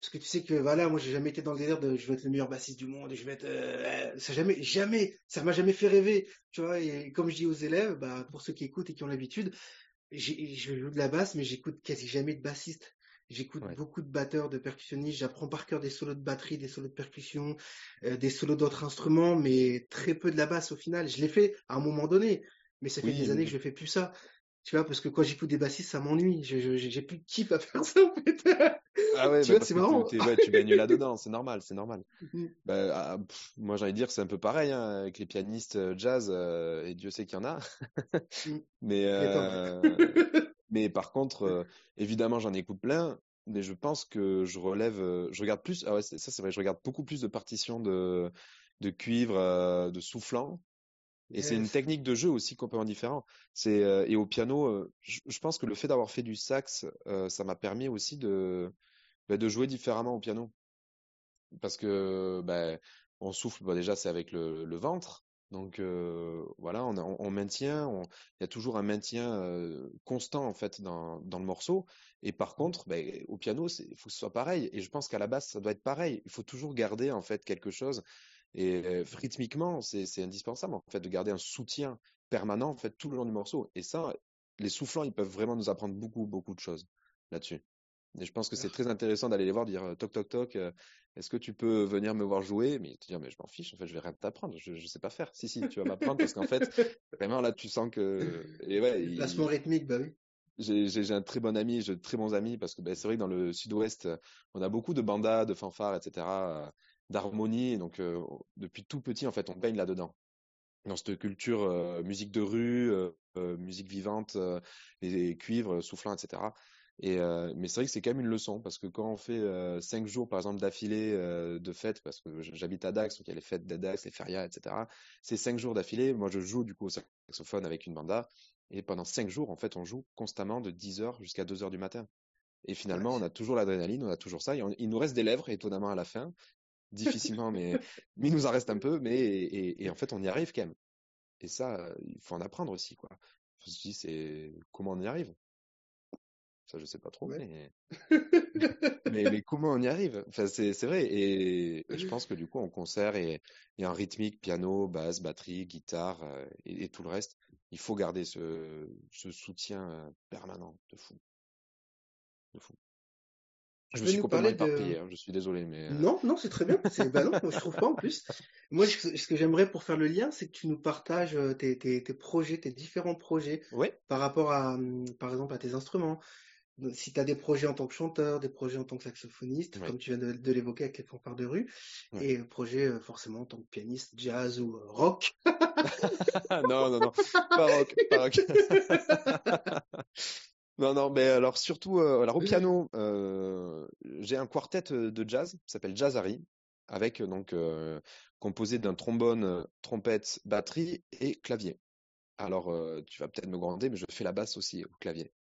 parce que tu sais que voilà, moi j'ai jamais été dans le délire de je veux être le meilleur bassiste du monde, et je vais être euh, ça jamais jamais ça m'a jamais fait rêver, tu vois. Et comme je dis aux élèves, bah pour ceux qui écoutent et qui ont l'habitude, je joue de la basse, mais j'écoute quasi jamais de bassiste. J'écoute Ouais. beaucoup de batteurs, de percussionnistes. J'apprends par cœur des solos de batterie, des solos de percussion, euh, des solos d'autres instruments, mais très peu de la basse au final. Je l'ai fait à un moment donné, mais ça fait Oui, des années que je fais plus ça. Tu vois, parce que quand j'écoute des bassistes, ça m'ennuie. J'ai plus de kiff à faire ça, en fait. Ah ouais, tu bah, vois, c'est marrant. Tu, ouais, tu baignes là-dedans, c'est normal, c'est normal. Mm. Bah, ah, moi, j'ai envie de dire, c'est un peu pareil hein, avec les pianistes euh, jazz, euh, et Dieu sait qu'il y en a. Mm. mais, euh, mais par contre, évidemment, j'en écoute plein, mais je pense que je relève, je regarde plus, ah ouais, ça c'est vrai, je regarde beaucoup plus de partitions de, de cuivre, de soufflant, et c'est une technique de jeu aussi complètement différente. C'est euh, et au piano, euh, je, pense que le fait d'avoir fait du sax, euh, ça m'a permis aussi de bah, de jouer différemment au piano, parce que bah, on souffle. Bah, déjà, c'est avec le, le, ventre, donc voilà, on, on, maintient. Il y a toujours un maintien constant en fait dans dans le morceau. Et par contre, bah, au piano, il faut que ce soit pareil. Et je pense qu'à la basse, ça doit être pareil. Il faut toujours garder en fait quelque chose et rythmiquement, c'est indispensable en fait de garder un soutien permanent en fait tout le long du morceau. Et ça, les soufflants, ils peuvent vraiment nous apprendre beaucoup beaucoup de choses là-dessus. Et je pense que c'est très intéressant d'aller les voir, dire toc toc toc, est-ce que tu peux venir me voir jouer? Mais te dire mais je m'en fiche, en fait je vais rien t'apprendre, je, je sais pas faire. Si si, tu vas m'apprendre parce qu'en fait vraiment là tu sens que et ouais, placement rythmique, bah oui. J'ai un très bon ami, j'ai de très bons amis parce que bah, c'est vrai que dans le sud-ouest, on a beaucoup de bandas, de fanfares, etc d'harmonie. Donc, euh, depuis tout petit, en fait, on baigne là-dedans. Dans cette culture euh, musique de rue, euh, musique vivante, les, cuivres, soufflants, etc. Et mais c'est vrai que c'est quand même une leçon parce que quand on fait cinq jours par exemple d'affilée de fêtes, parce que j'habite à Dax, donc il y a les fêtes d'Adax, les férias, etc. C'est cinq jours d'affilée. Moi, je joue du coup au saxophone avec une banda et pendant cinq jours, en fait, on joue constamment de 10h jusqu'à 2h du matin. Et finalement, on a toujours l'adrénaline, on a toujours ça. il nous reste des lèvres, étonnamment, à la fin difficilement, mais, mais il nous en reste un peu, mais et, et, en fait on y arrive quand même. Et ça, il faut en apprendre aussi, quoi. Je me suis c'est comment on y arrive? Ça, je sais pas trop, mais... mais... mais comment on y arrive? Enfin, c'est c'est vrai. Et, je pense que du coup, en concert et, et en rythmique, piano, basse, batterie, guitare euh, et, et, tout le reste, il faut garder ce, ce soutien euh, permanent de fou, de fou. Je, me suis complètement éparpillé, hein, je suis désolé, mais. Euh non, non, c'est très bien. C'est bah non, je trouve pas en plus. Moi, ce que j'aimerais pour faire le lien, c'est que tu nous partages euh, tes, tes, tes projets, tes différents projets par rapport à, hum, par exemple, à tes instruments. Si tu as des projets en tant que chanteur, des projets en tant que saxophoniste, comme tu viens de, l'évoquer avec les fanfares de rue, et et projets euh, forcément en tant que pianiste, jazz ou rock. non, non, non, pas rock, pas rock. Non, non, mais alors surtout, euh, alors au piano, euh, j'ai un quartet euh, de jazz qui s'appelle Jazzari, avec donc composé d'un trombone, trompette, batterie et clavier. Alors, tu vas peut-être me gronder, mais je fais la basse aussi au clavier.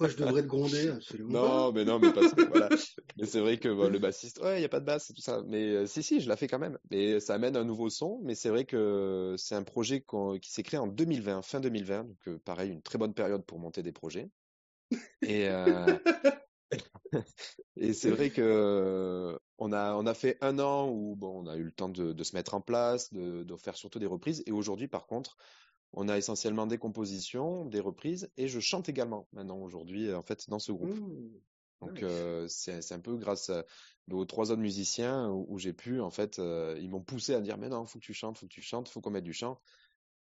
Moi, je devrais te gronder, absolument. Non, mais non, mais parce que voilà. Mais c'est vrai que le bassiste, ouais, il n'y a pas de basse et tout ça. Mais si, si, je la fais quand même. Et ça amène un nouveau son. Mais c'est vrai que c'est un projet qui s'est créé en 2020, fin 2020. Donc, pareil, une très bonne période pour monter des projets. Et, euh, et c'est vrai que on a, on a fait un an où bon, on a eu le temps de, de se mettre en place, de, de faire surtout des reprises. Et aujourd'hui, par contre, on a essentiellement des compositions, des reprises, et je chante également maintenant aujourd'hui, en fait, dans ce groupe. Mmh. Donc euh, c'est un peu grâce aux trois autres musiciens où, j'ai pu, en fait, euh, ils m'ont poussé à dire mais non, faut que tu chantes, faut que tu chantes, faut qu'on mette du chant.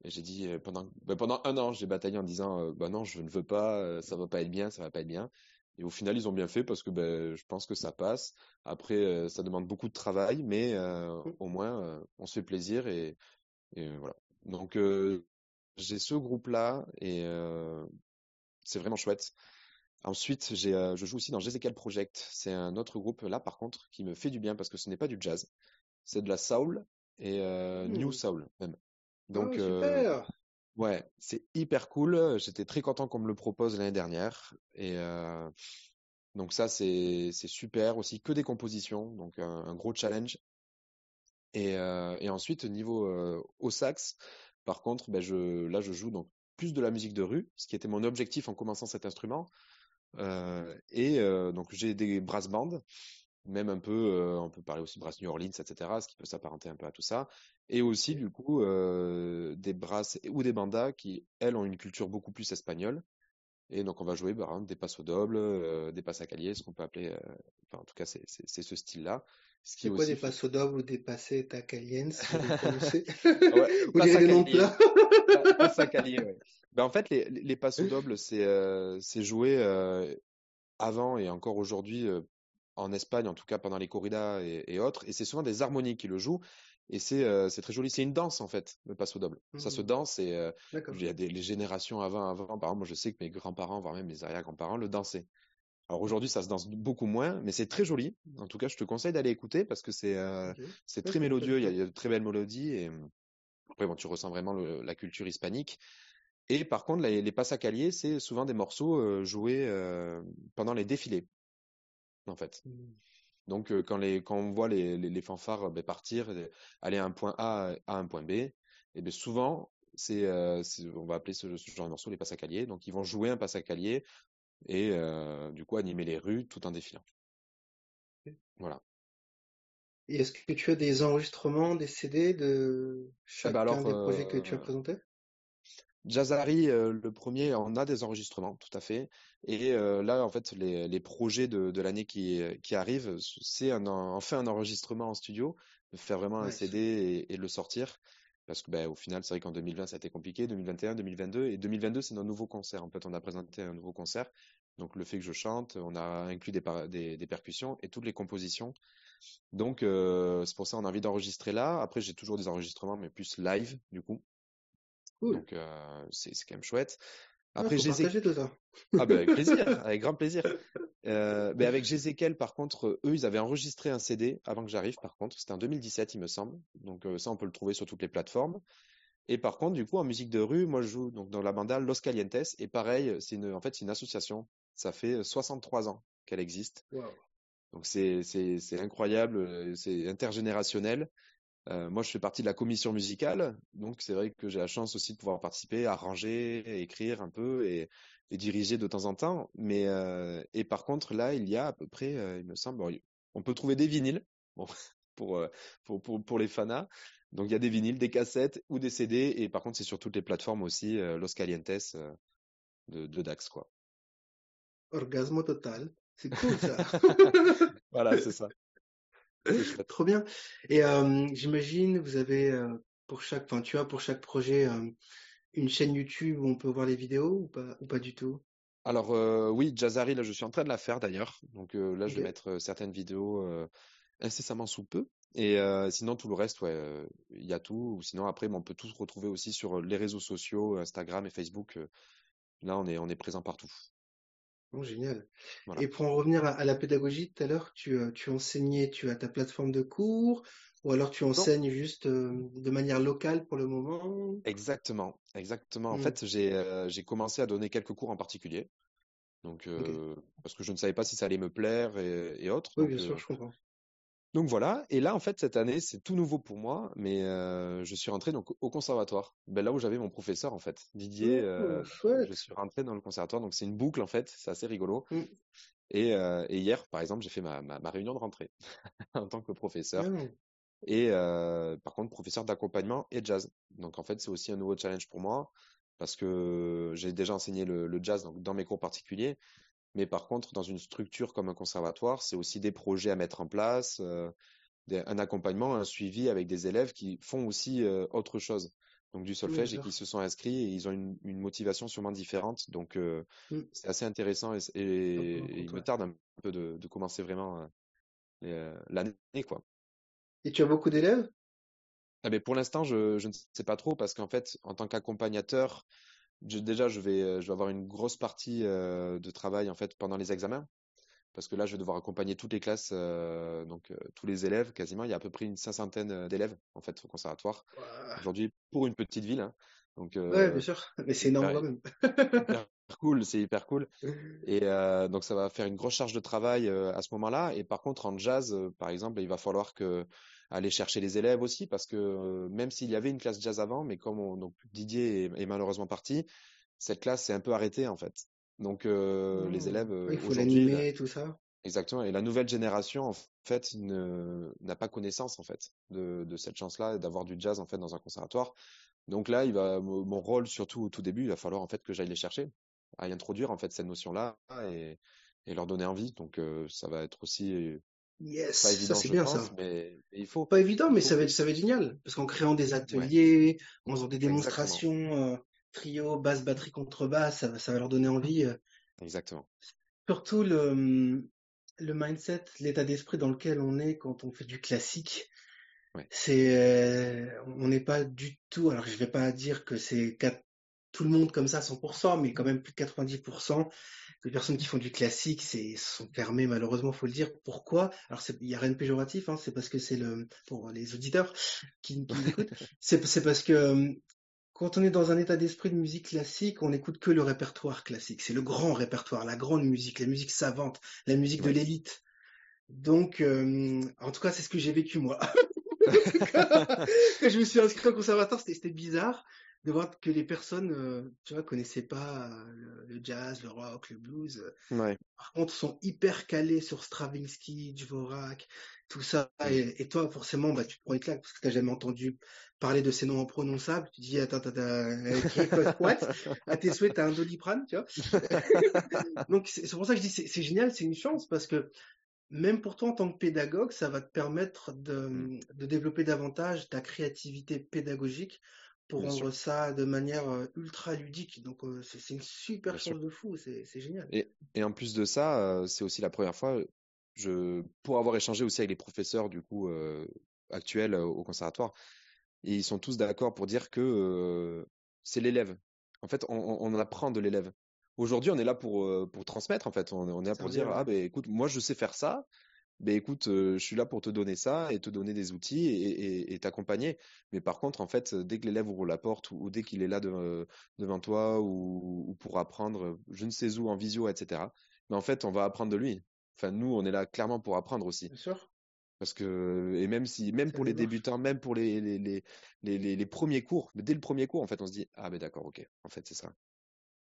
Et j'ai dit euh, pendant bah, pendant un an, j'ai bataillé en disant euh, bah non, je ne veux pas, euh, ça va pas être bien, ça va pas être bien. Et au final, ils ont bien fait parce que ben, je pense que ça passe. Après, ça demande beaucoup de travail, mais mmh. au moins, on se fait plaisir et, et voilà. Donc, j'ai ce groupe-là et c'est vraiment chouette. Ensuite, j'ai, je joue aussi dans Jezekiel Project. C'est un autre groupe là, par contre, qui me fait du bien parce que ce n'est pas du jazz, c'est de la soul et New mmh. Soul même. Donc, oh, ouais, c'est hyper cool. J'étais très content qu'on me le propose l'année dernière. Et donc ça, c'est super aussi, que des compositions, donc un, gros challenge. Et, et ensuite, niveau au sax, par contre, ben je, là, je joue donc plus de la musique de rue, ce qui était mon objectif en commençant cet instrument. et donc j'ai des brass bands même un peu, euh, on peut parler aussi de Brass New Orleans, etc., ce qui peut s'apparenter un peu à tout ça, et aussi du coup euh, des brasses ou des bandas qui, elles, ont une culture beaucoup plus espagnole. Et donc on va jouer bah, des passes au double, euh, des passes à calier, ce qu'on peut appeler, euh, enfin en tout cas c'est ce style-là. C'est quoi des passes au double ou des passes à caliens ouais, Ou des noms plats Passes à calier. Ben, en fait les, les passes au double c'est joué avant et encore aujourd'hui en Espagne, en tout cas pendant les corridas et, et autres, et c'est souvent des harmonies qui le jouent. Et c'est euh, c'est très joli. C'est une danse en fait, le passe au double. Ça se mmh. danse et euh, il y a des les générations avant, avant. Par exemple, moi je sais que mes grands-parents, voire même mes arrière-grands-parents, le dansaient. Alors aujourd'hui, ça se danse beaucoup moins, mais c'est très joli. En tout cas, je te conseille d'aller écouter parce que c'est euh, c'est très mélodieux. Il y, a, de très belles mélodies et après, bon, tu ressens vraiment le, la culture hispanique. Et par contre, les, les calier, c'est souvent des morceaux joués pendant les défilés, en fait. Mmh. Donc, euh, quand, les, quand on voit les, les, les fanfares ben, partir, aller à un point A à un point B, et eh souvent, c'est, euh, on va appeler ce, ce, genre de morceau les passacaliers. Donc, ils vont jouer un passacalier et euh, du coup animer les rues tout en défilant. Voilà. Et est-ce que tu as des enregistrements, des CD de ah bah chacun des projets que tu as présentés? Jazari, euh, le premier, on a des enregistrements, tout à fait. Et euh, là, en fait, les, les projets de, de l'année qui, qui arrive, c'est un, enfin un enregistrement en studio, faire vraiment un CD et, et, le sortir. Parce que, ben, au final, c'est vrai qu'en 2020, ça a été compliqué, 2021, 2022. Et 2022, c'est notre nouveau concert. En fait, on a présenté un nouveau concert. Donc, le fait que je chante, on a inclus des, des, des percussions et toutes les compositions. Donc, euh, c'est pour ça qu'on a envie d'enregistrer là. Après, j'ai toujours des enregistrements, mais plus live, du coup. Donc c'est quand même chouette. Ah, Après, tout ça. Ah ben avec plaisir, avec grand plaisir. Euh, ben avec Jézékel, par contre, eux, ils avaient enregistré un CD avant que j'arrive. Par contre, c'était en 2017, il me semble. Donc euh, ça, on peut le trouver sur toutes les plateformes. Et par contre, du coup, en musique de rue, moi, je joue donc dans la banda Los Calientes. Et pareil, c'est une, en fait, c'est une association. Ça fait 63 ans qu'elle existe. Wow. Donc c'est c'est incroyable, c'est intergénérationnel. Euh, moi, je fais partie de la commission musicale, donc c'est vrai que j'ai la chance aussi de pouvoir participer, arranger, écrire un peu et, et diriger de temps en temps. Mais euh, et par contre, là, il y a à peu près, euh, il me semble, on peut trouver des vinyles bon, pour, pour, pour pour les fanas. Donc il y a des vinyles, des cassettes ou des CD. Et par contre, c'est sur toutes les plateformes aussi, Los Calientes de, de Dax, quoi. Orgasme total. C'est cool ça. voilà, c'est ça. Trop bien. Et euh, j'imagine vous avez euh, pour chaque, enfin tu as pour chaque projet euh, une chaîne YouTube où on peut voir les vidéos ou pas ou pas du tout? Alors oui, Jazari, là je suis en train de la faire d'ailleurs. Donc là je vais mettre certaines vidéos incessamment sous peu. Et sinon tout le reste, ouais, il y a tout. Ou sinon après, on peut tout retrouver aussi sur les réseaux sociaux, Instagram et Facebook. là on est on est présent partout. Oh, génial. Et pour en revenir à, la pédagogie, tout à l'heure, tu, euh, tu enseignais, tu as ta plateforme de cours, ou alors tu enseignes juste euh, de manière locale pour le moment? Exactement, exactement. En mmh. fait, j'ai euh, j'ai commencé à donner quelques cours en particulier. Donc, parce que je ne savais pas si ça allait me plaire et, et autres. Oui, bien sûr, je comprends. Donc voilà, et là en fait cette année c'est tout nouveau pour moi, mais euh, je suis rentré donc au conservatoire, ben, là où j'avais mon professeur en fait, Didier. Oh, euh, je suis rentré dans le conservatoire, donc c'est une boucle en fait, c'est assez rigolo. Mmh. Et, euh, et, hier par exemple j'ai fait ma, ma, ma, réunion de rentrée en tant que professeur. Ah et par contre professeur d'accompagnement et jazz. Donc en fait c'est aussi un nouveau challenge pour moi parce que j'ai déjà enseigné le, le jazz donc dans mes cours particuliers, mais par contre, dans une structure comme un conservatoire, c'est aussi des projets à mettre en place, euh, un accompagnement, un suivi avec des élèves qui font aussi euh, autre chose. Donc du solfège et qui se sont inscrits et ils ont une, une motivation sûrement différente. Donc euh, mmh. c'est assez intéressant et, et, il me tarde un peu de, de commencer vraiment l'année quoi. Et tu as beaucoup d'élèves? Ah ben pour l'instant, je, je ne sais pas trop parce qu'en fait, en tant qu'accompagnateur, déjà, je vais, euh, je vais avoir une grosse partie euh, de travail en fait pendant les examens, parce que là, je vais devoir accompagner toutes les classes, euh, donc tous les élèves quasiment. Il y a à peu près une cinquantaine d'élèves en fait au conservatoire aujourd'hui pour une petite ville. Hein. Donc, ouais, bien sûr, mais c'est énorme quand même. hyper cool, c'est hyper cool. Et donc ça va faire une grosse charge de travail à ce moment-là. Et par contre, en jazz, par exemple, il va falloir que aller chercher les élèves aussi parce que euh, même s'il y avait une classe jazz avant, mais comme donc Didier est, malheureusement parti, cette classe s'est un peu arrêtée en fait. Donc euh, les mmh. élèves euh, il faut l'animer tout ça. Exactement. Et la nouvelle génération en fait n'a pas connaissance en fait de, de cette chance-là d'avoir du jazz en fait dans un conservatoire. Donc là, il va mon rôle surtout au tout début, il va falloir en fait que j'aille les chercher à y introduire en fait cette notion-là et, et leur donner envie. Donc ça va être aussi Yes, pas évident, ça c'est bien pense, ça. mais, mais il faut. Pas évident, mais ça va être, ça va être génial. Parce qu'en créant des Ouais, ateliers, en faisant des démonstrations, euh, trio, basse, batterie, contrebasse, ça, va- ça va leur donner envie. euh, exactement. surtout le, le mindset, l'état d'esprit dans lequel on est quand on fait du classique. Ouais, C'est, euh, on n'est pas du tout, alors je vais pas dire que c'est tout le monde comme ça à 100%, mais quand même plus de 90% des personnes qui font du classique, c'est sont fermées malheureusement, faut le dire. Pourquoi? Alors il y a rien de péjoratif, hein, c'est parce que c'est le pour les auditeurs qui, qui écoutent, c'est c'est parce que euh, quand on est dans un état d'esprit de musique classique, on n'écoute que le répertoire classique. C'est le grand répertoire, la grande musique, la musique savante, la musique de l'élite. Donc, euh, en tout cas, c'est ce que j'ai vécu moi. Quand je me suis inscrit au conservatoire, c'était bizarre de voir que les personnes, euh, tu vois, connaissaient pas euh, le, le jazz, le rock, le blues. Ouais. Par contre, sont hyper calés sur Stravinsky, Dvorak, tout ça. Et, et toi, forcément, bah, tu te prends une claque parce que t'as jamais entendu parler de ces noms imprononçables. Tu te dis, attends, attends, euh, what? À tes souhaits, t'as un doliprane, tu vois? Donc, c'est pour ça que je dis, c'est génial, c'est une chance parce que même pour toi, en tant que pédagogue, ça va te permettre de, de développer davantage ta créativité pédagogique pour Bien sûr, rendre ça de manière ultra ludique. Donc, c'est une super bien sûr. chance de fou, c'est génial. Et, et en plus de ça, c'est aussi la première fois, je, pour avoir échangé aussi avec les professeurs du coup euh, actuels au conservatoire, et ils sont tous d'accord pour dire que euh, c'est l'élève. En fait, on, apprend de l'élève. Aujourd'hui, on est là pour, pour transmettre, en fait. On, on est là pour dire, ah ben écoute, moi je sais faire ça, ben écoute, euh, je suis là pour te donner ça et te donner des outils et, t'accompagner. Mais par contre, en fait, dès que l'élève ouvre la porte ou, ou dès qu'il est là de- devant toi ou, ou pour apprendre, je ne sais où, en visio, etc., mais en fait, on va apprendre de lui. Enfin, nous, on est là clairement pour apprendre aussi. Bien sûr, Parce que, et même si, même pour les débutants, même pour les, les, les, les, les- les premiers cours, dès le premier cours, en fait, on se dit, ah ben d'accord, ok, en fait, c'est ça.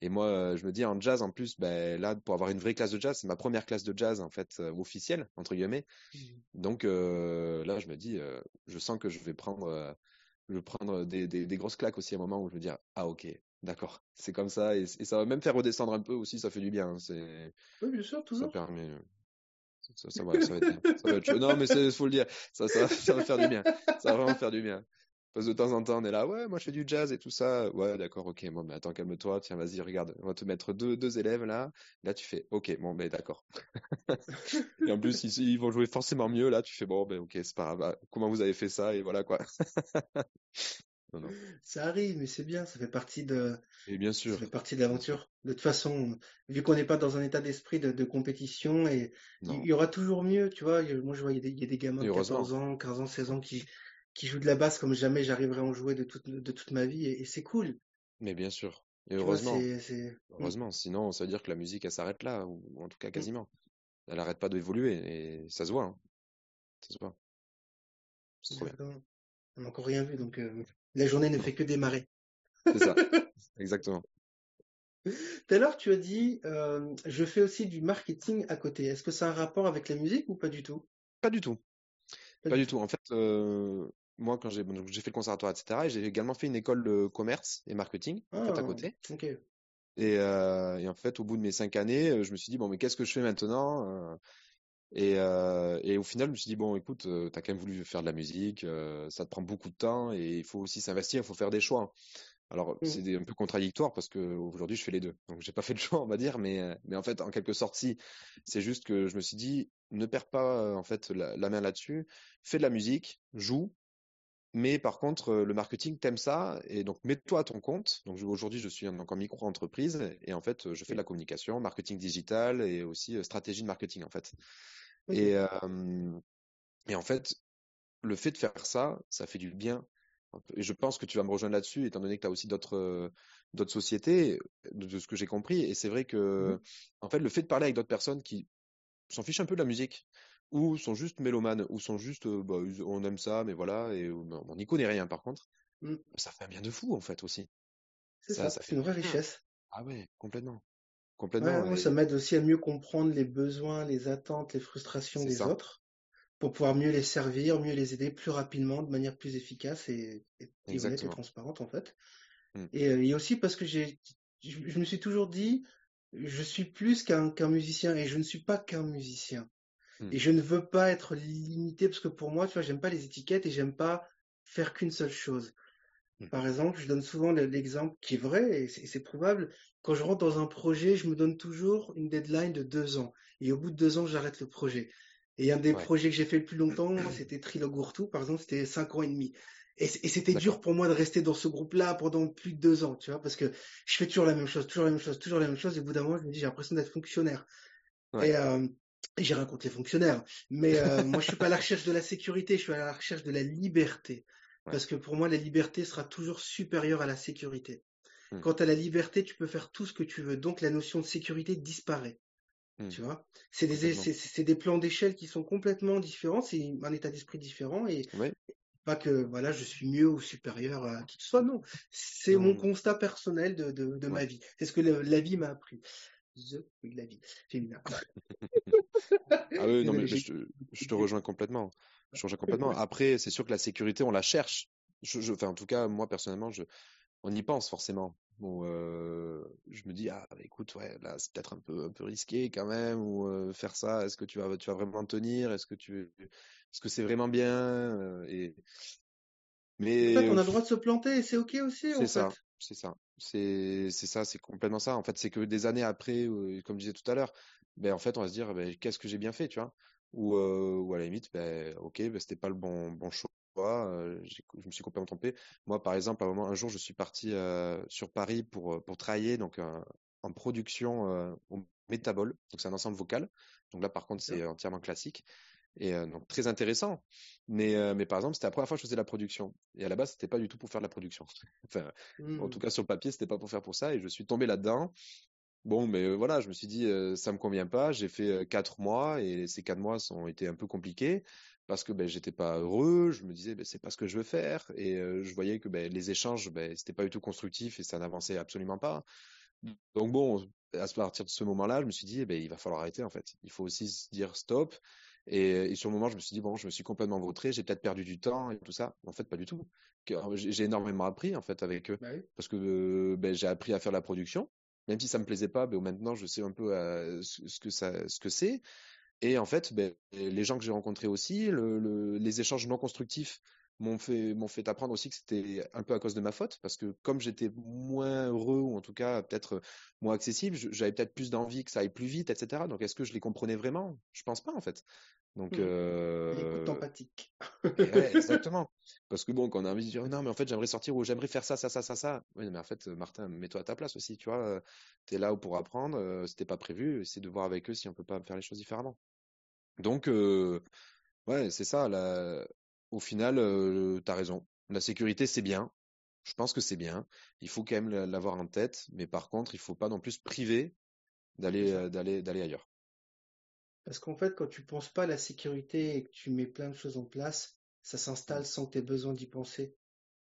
Et moi, euh, je me dis, en jazz, en plus, ben là, pour avoir une vraie classe de jazz, c'est ma première classe de jazz, en fait, euh, officielle, entre guillemets. Mhm. Donc euh, là, je me dis, euh, je sens que je vais prendre, euh, je vais prendre des, des, des grosses claques aussi à un moment où je me dis, ah ok, d'accord, c'est comme ça, et, et ça va même faire redescendre un peu aussi, ça fait du bien, hein, c'est, Oui, bien sûr, ça toujours. permet, ça, ça, va, ça va être ça va être chaud. Non, mais il faut le dire, ça, ça, ça va faire du bien, ça va vraiment faire du bien. Parce que de temps en temps, on est là, ouais, moi je fais du jazz et tout ça. Ouais, d'accord, ok, bon, mais attends, calme-toi, tiens, vas-y, regarde, on va te mettre deux, deux élèves là. Là, tu fais, ok, bon, ben d'accord. Et en plus, ils, ils vont jouer forcément mieux. Là, tu fais, bon, ben ok, c'est pas grave. Ah, Comment vous avez fait ça? Et voilà quoi. Non, non. Ça arrive, mais c'est bien, ça fait partie de, Et bien ça sûr, fait partie de l'aventure. De toute façon, vu qu'on n'est pas dans un état d'esprit de, de compétition, et il y aura toujours mieux, tu vois. Moi, je vois, il y a des, il y a des gamins de 14 heureusement. ans, 15 ans, 16 ans qui, qui jouent de la basse comme jamais j'arriverai à en jouer de toute, de toute ma vie, et, et c'est cool. Mais bien sûr. Et Tu vois, heureusement. c'est, c'est, mm, Heureusement. Sinon, ça veut dire que la musique, elle s'arrête là, ou, en tout cas mm, quasiment. Elle n'arrête pas d'évoluer. Et ça se voit, hein. Ça se voit. Trop bien. On n'a encore rien vu, donc euh, la journée ne fait que démarrer. C'est ça. Exactement. Tout à l'heure, tu as dit, euh, je fais aussi du marketing à côté. Est-ce que ça a un rapport avec la musique ou pas du tout? Pas du tout. Pas du tout. En fait, euh, moi, quand j'ai bon, fait le conservatoire, etc., et j'ai également fait une école de commerce et marketing, en fait, à Ah, côté. ok. Et, euh, et en fait, au bout de mes cinq années, euh, je me suis dit, bon, mais qu'est-ce que je fais maintenant? Et, euh, et au final, je me suis dit, bon, écoute, euh, t'as quand même voulu faire de la musique, ça te prend beaucoup de temps et il faut aussi s'investir, il faut faire des choix. Alors, Mm. c'est un peu contradictoire parce que aujourd'hui, je fais les deux. Donc, j'ai pas fait le choix, on va dire, mais, euh, mais en fait, en quelque sorte, si. C'est juste que je me suis dit, ne perds pas, euh, en fait, la, la main là-dessus. Fais de la musique, joue, mais par contre, euh, le marketing, t'aimes ça, et donc mets-toi à ton compte. Donc aujourd'hui, je suis en- donc en micro-entreprise, et en fait, je fais de la communication, marketing digital, et aussi stratégie de marketing, en fait. Et, euh, et en fait, le fait de faire ça, ça fait du bien. Et je pense que tu vas me rejoindre là-dessus, étant donné que tu as aussi d'autres euh, d'autres sociétés, de, ce que j'ai compris. Et c'est vrai que, Mhm. en fait, le fait de parler avec d'autres personnes qui s'en fichent un peu de la musique, ou sont juste mélomanes, ou sont juste, bah, on aime ça, mais voilà, et on n'y connaît rien par contre, Mm. ça fait un bien de fou, en fait, aussi. C'est Ça, ça, ça c'est fait une vraie bien. richesse. Ah ouais, complètement. Ouais, Complètement. ça m'aide aussi à mieux comprendre les besoins, les attentes, les frustrations des ça. autres pour pouvoir mieux les servir, mieux les aider plus rapidement, de manière plus efficace et, et, et honnête et transparente en fait. Mm. Et, euh, et aussi parce que j'ai, je, je me suis toujours dit, je suis plus qu'un musicien et je ne suis pas qu'un musicien. Hmm. Et je ne veux pas être limité parce que pour moi, tu vois, j'aime pas les étiquettes et j'aime pas faire qu'une seule chose. Hmm. Par exemple, je donne souvent le- l'exemple qui est vrai et c'est probable. Quand je rentre dans un projet, je me donne toujours une deadline de deux ans. Et au bout de deux ans, j'arrête le projet. Et un des Ouais. projets que j'ai fait le plus longtemps, c'était Trilogourtou, par exemple, c'était cinq ans et demi. Et, c'était dur pour moi de rester dans ce groupe-là pendant plus de deux ans, tu vois, parce que je fais toujours la même chose, toujours la même chose, toujours la même chose. Et au bout d'un moment, je me dis, j'ai l'impression d'être fonctionnaire. Ouais. Et, euh, et j'ai rien contre les fonctionnaires. Mais euh, moi, je suis pas à la recherche de la sécurité, je suis à la recherche de la liberté. Ouais. Parce que pour moi, la liberté sera toujours supérieure à la sécurité. Quand tu as la liberté, tu peux faire tout ce que tu veux. Donc la notion de sécurité disparaît. Hmm. Tu vois? C'est des, c'est des plans d'échelle qui sont complètement différents, c'est un état d'esprit différent et pas que voilà, je suis mieux ou supérieur à qui que ce soit, non. C'est mon constat personnel de, de, de ma vie. C'est ce que le- la vie m'a appris. The, oui, la vie. Féminin. Ah oui, non, Désolé, mais, mais j'ai je, te, je te rejoins complètement. Je te rejoins complètement. Après, c'est sûr que la sécurité, on la cherche. Je, je, enfin, en tout cas, moi, personnellement, je, on y pense forcément. Bon, euh, je me dis, ah, bah, écoute, ouais, là, c'est peut-être un peu, un peu risqué quand même, ou euh, faire ça, est-ce que tu vas, tu vas vraiment tenir? Est-ce que tu, est-ce que c'est vraiment bien? Euh, et, En mais fait, on a le droit de se planter et c'est ok aussi, en c'est ça, c'est ça, c'est, c'est ça, c'est complètement ça. En fait, c'est que des années après, comme je disais tout à l'heure, ben en fait, on va se dire, ben, qu'est-ce que j'ai bien fait, tu vois? Ou, euh, ou à la limite, ben, ok, ben, c'était pas le bon, bon choix. Je me suis complètement trompé. Moi, par exemple, à un moment, un jour, je suis parti euh, sur Paris pour, pour travailler donc euh, en production euh, au Métabol. Donc, c'est un ensemble vocal. Donc là, par contre, c'est entièrement classique et donc très intéressant. Mais, mais par exemple, c'était la première fois que je faisais de la production. Et à la base, c'était pas du tout pour faire de la production. Enfin, en tout cas, sur le papier, c'était pas pour faire pour ça. Et je suis tombé là-dedans. Bon, mais euh, voilà, je me suis dit, euh, ça me convient pas. J'ai fait euh, quatre mois et ces quatre mois ont été un peu compliqués parce que ben, j'étais pas heureux. Je me disais, ben, c'est pas ce que je veux faire. Et euh, je voyais que ben, les échanges, ben, c'était pas du tout constructif et ça n'avançait absolument pas. Donc bon, à partir de ce moment-là, je me suis dit, eh ben, il va falloir arrêter en fait. Il faut aussi se dire stop. Et, et sur le moment, je me suis dit, bon, je me suis complètement vautré, j'ai peut-être perdu du temps et tout ça. En fait, pas du tout. J'ai j'ai énormément appris en fait avec eux Bah oui. parce que euh, ben, j'ai appris à faire la production. Même si ça me plaisait pas, ben, maintenant je sais un peu euh, ce que c'est. Et en fait, ben, les gens que j'ai rencontrés aussi, le, le- les échanges non constructifs m'ont fait, m'ont fait apprendre aussi que c'était un peu à cause de ma faute, parce que comme j'étais moins heureux, ou en tout cas peut-être moins accessible, j'avais peut-être plus d'envie que ça aille plus vite, etc. Donc est-ce que je les comprenais vraiment? Je pense pas en fait. Donc. L'écoute euh, empathique. ouais, exactement. Parce que bon, quand on a envie de dire non, mais en fait, j'aimerais sortir ou j'aimerais faire ça, ça, ça, ça, ça. Oui, mais en fait, Martin, mets-toi à ta place aussi, tu vois. Tu es là pour apprendre, euh, c'était pas prévu, c'est de voir avec eux si on peut pas faire les choses différemment. Donc, euh, ouais, c'est ça. Au final, euh, t'as raison. La sécurité, c'est bien. Je pense que c'est bien. Il faut quand même la- l'avoir en tête, mais par contre, il faut pas non plus se priver d'aller, euh, d'aller, d'aller ailleurs. Parce qu'en fait, quand tu penses pas à la sécurité et que tu mets plein de choses en place, ça s'installe sans que tu aies besoin d'y penser.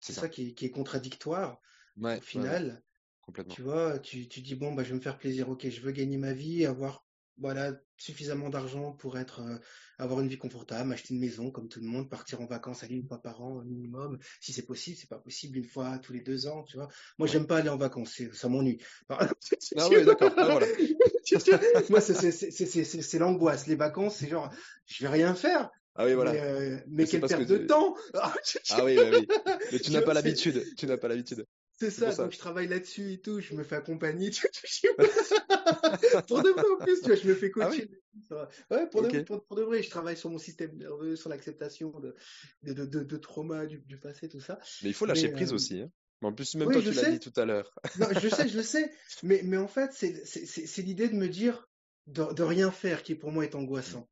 C'est ça. ça qui est, qui est contradictoire. Ouais, Au ouais, ouais, final, complètement. tu vois, tu, tu dis, bon, bah, je vais me faire plaisir. Ok, je veux gagner ma vie, avoir, voilà, suffisamment d'argent pour être, euh, avoir une vie confortable, acheter une maison comme tout le monde, partir en vacances aller une fois par an au minimum. Si c'est possible, c'est pas possible une fois tous les deux ans, tu vois. Moi, j'aime pas aller en vacances, ça m'ennuie. Ah oui, d'accord. Ah, voilà. Moi, c'est l'angoisse. Les vacances, c'est genre, je vais rien faire. Ah oui, voilà. Mais, euh, mais Mais c'est quelle parce que perte de tu- temps! Ah oui, bah oui. Mais tu n'as pas l'habitude. Tu n'as pas l'habitude. C'est ça, ça. donc je travaille là-dessus et tout, je me fais accompagner, tu vois. Pour de vrai en plus, tu vois, je me fais Ah coacher. oui. Ouais, pour, de, Ok. pour, pour de vrai, je travaille sur mon système nerveux, sur l'acceptation de, de, de, de, de trauma du, du passé, tout ça. Mais il faut lâcher Mais, prise euh, aussi. Hein. Mais En plus, même oui, toi, tu l'as dit tout à l'heure. Non, je sais, je le sais. Mais, mais en fait, c'est l'idée de me dire de, de rien faire qui pour moi est angoissant.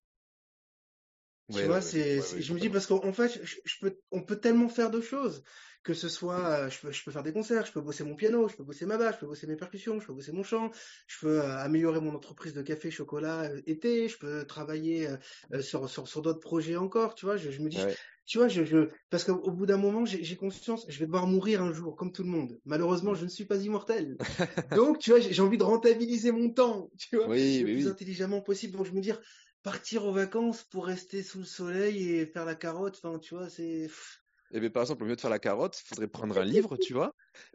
Tu vois, ouais, c'est, Ouais, je me dis parce qu'en en fait, je, je peux, on peut tellement faire de choses, que ce soit, euh, je peux, je peux faire des concerts, je peux bosser mon piano, je peux bosser ma basse, je peux bosser mes percussions, je peux bosser mon chant, je peux euh, améliorer mon entreprise de café chocolat euh, été, je peux travailler sur, sur, sur d'autres projets encore, tu vois, je, je me dis, Ouais. tu vois, je, je, parce qu'au au bout d'un moment, j'ai conscience, je vais devoir mourir un jour, comme tout le monde. Malheureusement, Mm. je ne suis pas immortel. Donc, tu vois, j'ai envie de rentabiliser mon temps, tu vois, Oui, le plus oui. intelligemment possible. Donc, je me dis, partir aux vacances pour rester sous le soleil et faire la carotte, enfin, tu vois, c'est, Et bien, par exemple, au lieu de faire la carotte, il faudrait prendre un livre, tu vois.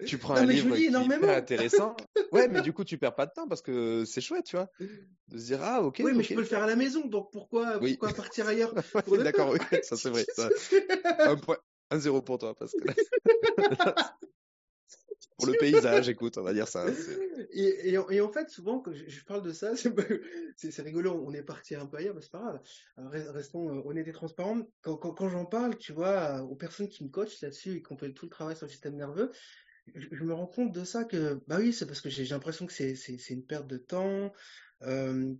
Tu prends Non, un livre qui est intéressant. Ouais, mais du coup, tu perds pas de temps parce que c'est chouette, tu vois. De se dire, ah, ok, Oui, mais je peux le faire à la maison, donc pourquoi, Oui. pourquoi partir ailleurs Ouais, d'accord, oui, ça c'est vrai. ça. Un point, un zéro pour toi, parce que là, pour le paysage, écoute, on va dire ça. Et, et, en- et en fait, souvent, quand je, je parle de ça, c'est rigolo, on est parti un peu ailleurs, mais c'est pas grave. Re- Restons euh, honnêtes et transparents. Quand, quand, quand j'en parle, tu vois, euh, aux personnes qui me coachent là-dessus et qui ont fait tout le travail sur le système nerveux, je, je me rends compte de ça que, bah oui, c'est parce que j'ai l'impression que c'est une perte de temps, euh,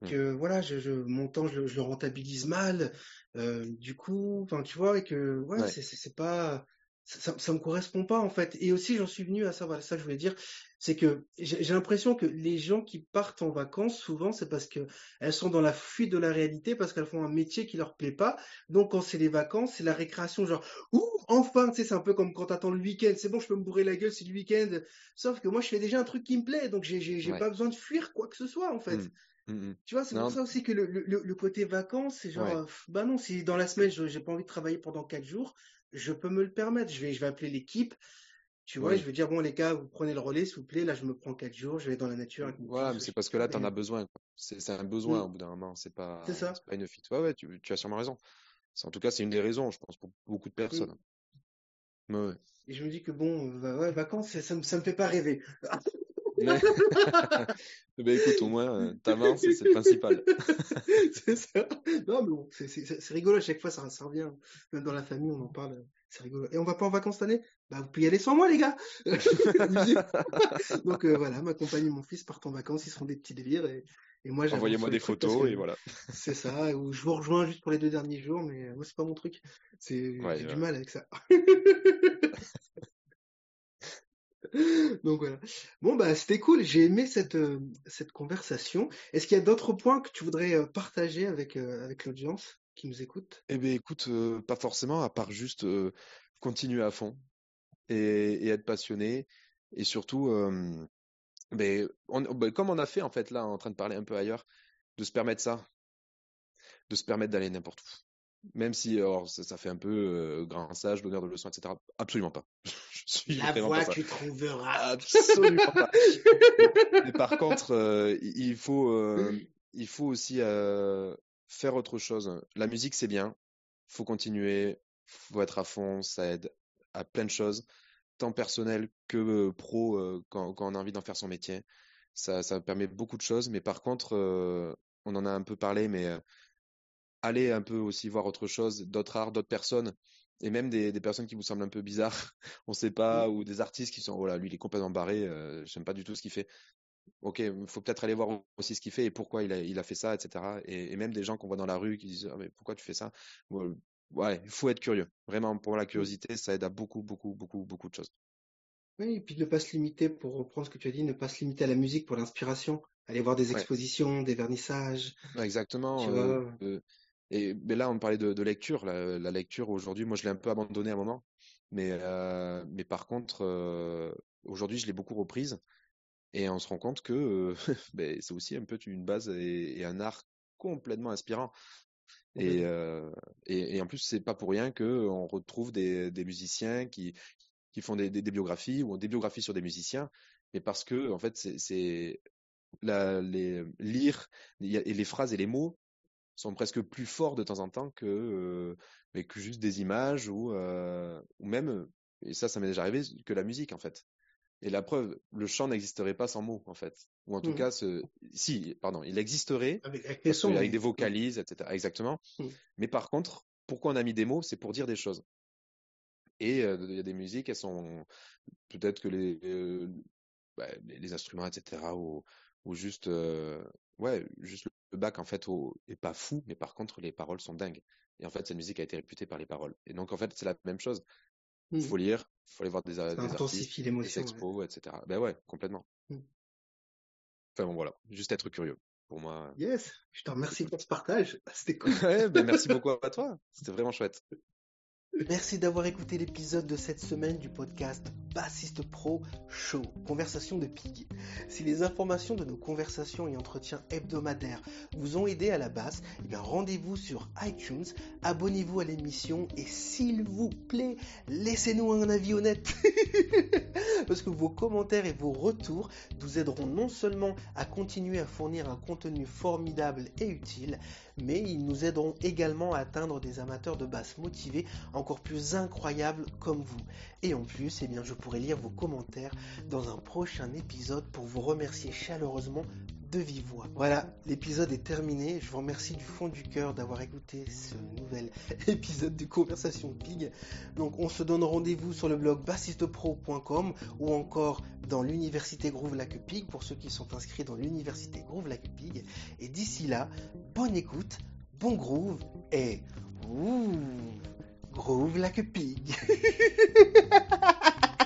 Hmm. que voilà, je, je, mon temps, je, le- rentabilise mal, euh, du coup, enfin, tu vois, et que, ouais, Ouais, c'est pas, ça, ça, me correspond pas, en fait. Et aussi, j'en suis venu à ça, voilà, ça, je voulais dire, c'est que j'ai l'impression que les gens qui partent en vacances, souvent, c'est parce que elles sont dans la fuite de la réalité, parce qu'elles font un métier qui leur plaît pas. Donc, quand c'est les vacances, c'est la récréation, genre, ouh, enfin, tu sais, c'est un peu comme quand t'attends le week-end, c'est bon, je peux me bourrer la gueule, c'est le week-end. Sauf que moi, je fais déjà un truc qui me plaît, donc j'ai ouais. pas besoin de fuir quoi que ce soit, en fait. Hmm, hmm, hmm. Tu vois, c'est pour ça aussi que le, le, le- le côté vacances, c'est genre, ouais, euh, bah non, si dans la semaine, je j'ai pas envie de travailler pendant quatre jours, je peux me le permettre. Je vais, je vais appeler l'équipe, tu vois, je oui. vais dire, bon, les gars, vous prenez le relais, s'il vous plaît. Là, je me prends quatre jours, je vais dans la nature Voilà, mais c'est parce que là, quoi. t'en as besoin. C'est un besoin au Mm, bout d'un moment, c'est pas, ça. pas une fuite. Ouais, ouais, tu, tu as sûrement raison. En tout cas, c'est une des raisons, je pense, pour beaucoup de personnes. Ouais. Et je me dis que bon, euh, bah ouais, vacances, ça, ça me, ça me fait pas rêver. Mais- Ben écoute, au moins, euh, t'avances et c'est le principal. C'est ça. Non, mais bon, c'est rigolo, à chaque fois, ça, ça revient. Même dans la famille, on en parle, c'est rigolo. Et on va pas en vacances cette année? Bah, vous pouvez y aller sans moi, les gars! Donc, euh, voilà, ma compagne et mon fils partent en vacances, ils se font des petits délires, et, et moi, Envoyez-moi des photos que et voilà. c'est ça, ou je vous rejoins juste pour les deux derniers jours, mais euh, moi, c'est pas mon truc. C'est, Ouais, j'ai du mal avec ça. Donc voilà. Bon, bah, c'était cool. J'ai aimé cette, euh, cette conversation. Est-ce qu'il y a d'autres points que tu voudrais euh, partager avec, euh, avec l'audience qui nous écoute? Eh ben écoute, pas forcément, à part juste continuer à fond et, être passionné. Et surtout, ben, ben, comme on a fait en fait là, en train de parler un peu ailleurs, de se permettre ça, de se permettre d'aller n'importe où. Même si alors, ça, ça fait un peu euh, grand sage, donneur de leçons, etc. Absolument pas. Je suis La voix que tu trouveras. Absolument pas. Mais par contre, euh, il faut, euh, il faut aussi euh, faire autre chose. La musique, c'est bien. Faut continuer. Faut être à fond. Ça aide à plein de choses, tant personnel que pro, quand, quand on a envie d'en faire son métier. Ça, ça permet beaucoup de choses. Mais par contre, on en a un peu parlé, mais aller un peu aussi voir autre chose, d'autres arts, d'autres personnes. Et même des, des personnes qui vous semblent un peu bizarres, on sait pas, ou des artistes qui sont, voilà, lui il est complètement barré, euh, j'aime pas du tout ce qu'il fait. Ok, il faut peut-être aller voir aussi ce qu'il fait et pourquoi il a, il a fait ça, etc. Et, et même des gens qu'on voit dans la rue qui disent, ah, mais pourquoi tu fais ça? Bon, ouais, il faut être curieux. Vraiment, pour la curiosité, ça aide à beaucoup, beaucoup, beaucoup, beaucoup de choses. Oui, et puis ne pas se limiter, pour reprendre ce que tu as dit, ne pas se limiter à la musique pour l'inspiration. Aller voir des Ouais, expositions, des vernissages, exactement. tu euh, vois? euh, et mais là, on parlait de, de lecture. La, la lecture aujourd'hui, moi, je l'ai un peu abandonné à un moment. Mais, euh, mais par contre, euh, aujourd'hui, je l'ai beaucoup reprise. Et on se rend compte que ben, c'est aussi un peu une base et, et un art complètement inspirant. Et, euh, et, et en plus, c'est pas pour rien que on retrouve des, des musiciens qui, qui font des, des, des biographies ou des biographies sur des musiciens, mais parce que en fait, c'est lire et les phrases et les mots sont presque plus forts de temps en temps que euh, mais que juste des images ou euh, ou même et ça, ça m'est déjà arrivé que la musique en fait. Et la preuve, le chant n'existerait pas sans mots, en fait. Ou en tout Mhm. cas, ce... si, pardon, il existerait, Avec, avec parce sons, qu'avec des oui. vocalises, etc. Exactement. Mhm. Mais par contre, pourquoi on a mis des mots? C'est pour dire des choses. Et euh, il y a des musiques, elles sont peut-être que les, bah, les, les instruments, etc. Ou, ou juste, euh, ouais, juste le bac, en fait, au- est pas fou, mais par contre, les paroles sont dingues. Et en fait, cette musique a été réputée par les paroles. Et donc, en fait, c'est la même chose. Mhm. Faut lire, faut aller voir des, Ça des artistes, des ouais. expos, etc. Ben ouais, complètement. Mhm. Enfin bon, voilà, juste être curieux. Pour moi, Yes, je te remercie pour ce partage. C'était cool. Ouais, ben merci beaucoup à toi. C'était vraiment chouette. Merci d'avoir écouté l'épisode de cette semaine du podcast Bassiste Pro Show, Conversation de Pig. Si les informations de nos conversations et entretiens hebdomadaires vous ont aidé à la basse, eh rendez-vous sur iTunes, abonnez-vous à l'émission et s'il vous plaît, laissez-nous un avis honnête. Parce que vos commentaires et vos retours nous aideront non seulement à continuer à fournir un contenu formidable et utile, mais ils nous aideront également à atteindre des amateurs de basse motivés encore plus incroyables comme vous. Et en plus, eh bien, je pourrai lire vos commentaires dans un prochain épisode pour vous remercier chaleureusement de vive voix. Voilà, l'épisode est terminé. Je vous remercie du fond du cœur d'avoir écouté ce nouvel épisode de Conversation Pig. Donc on se donne rendez-vous sur le blog bassistepro.com ou encore dans l'université Groove Lac Pig pour ceux qui sont inscrits dans l'université Groove Lac Pig. Et d'ici là, bonne écoute, bon groove et ouh, groove a pig.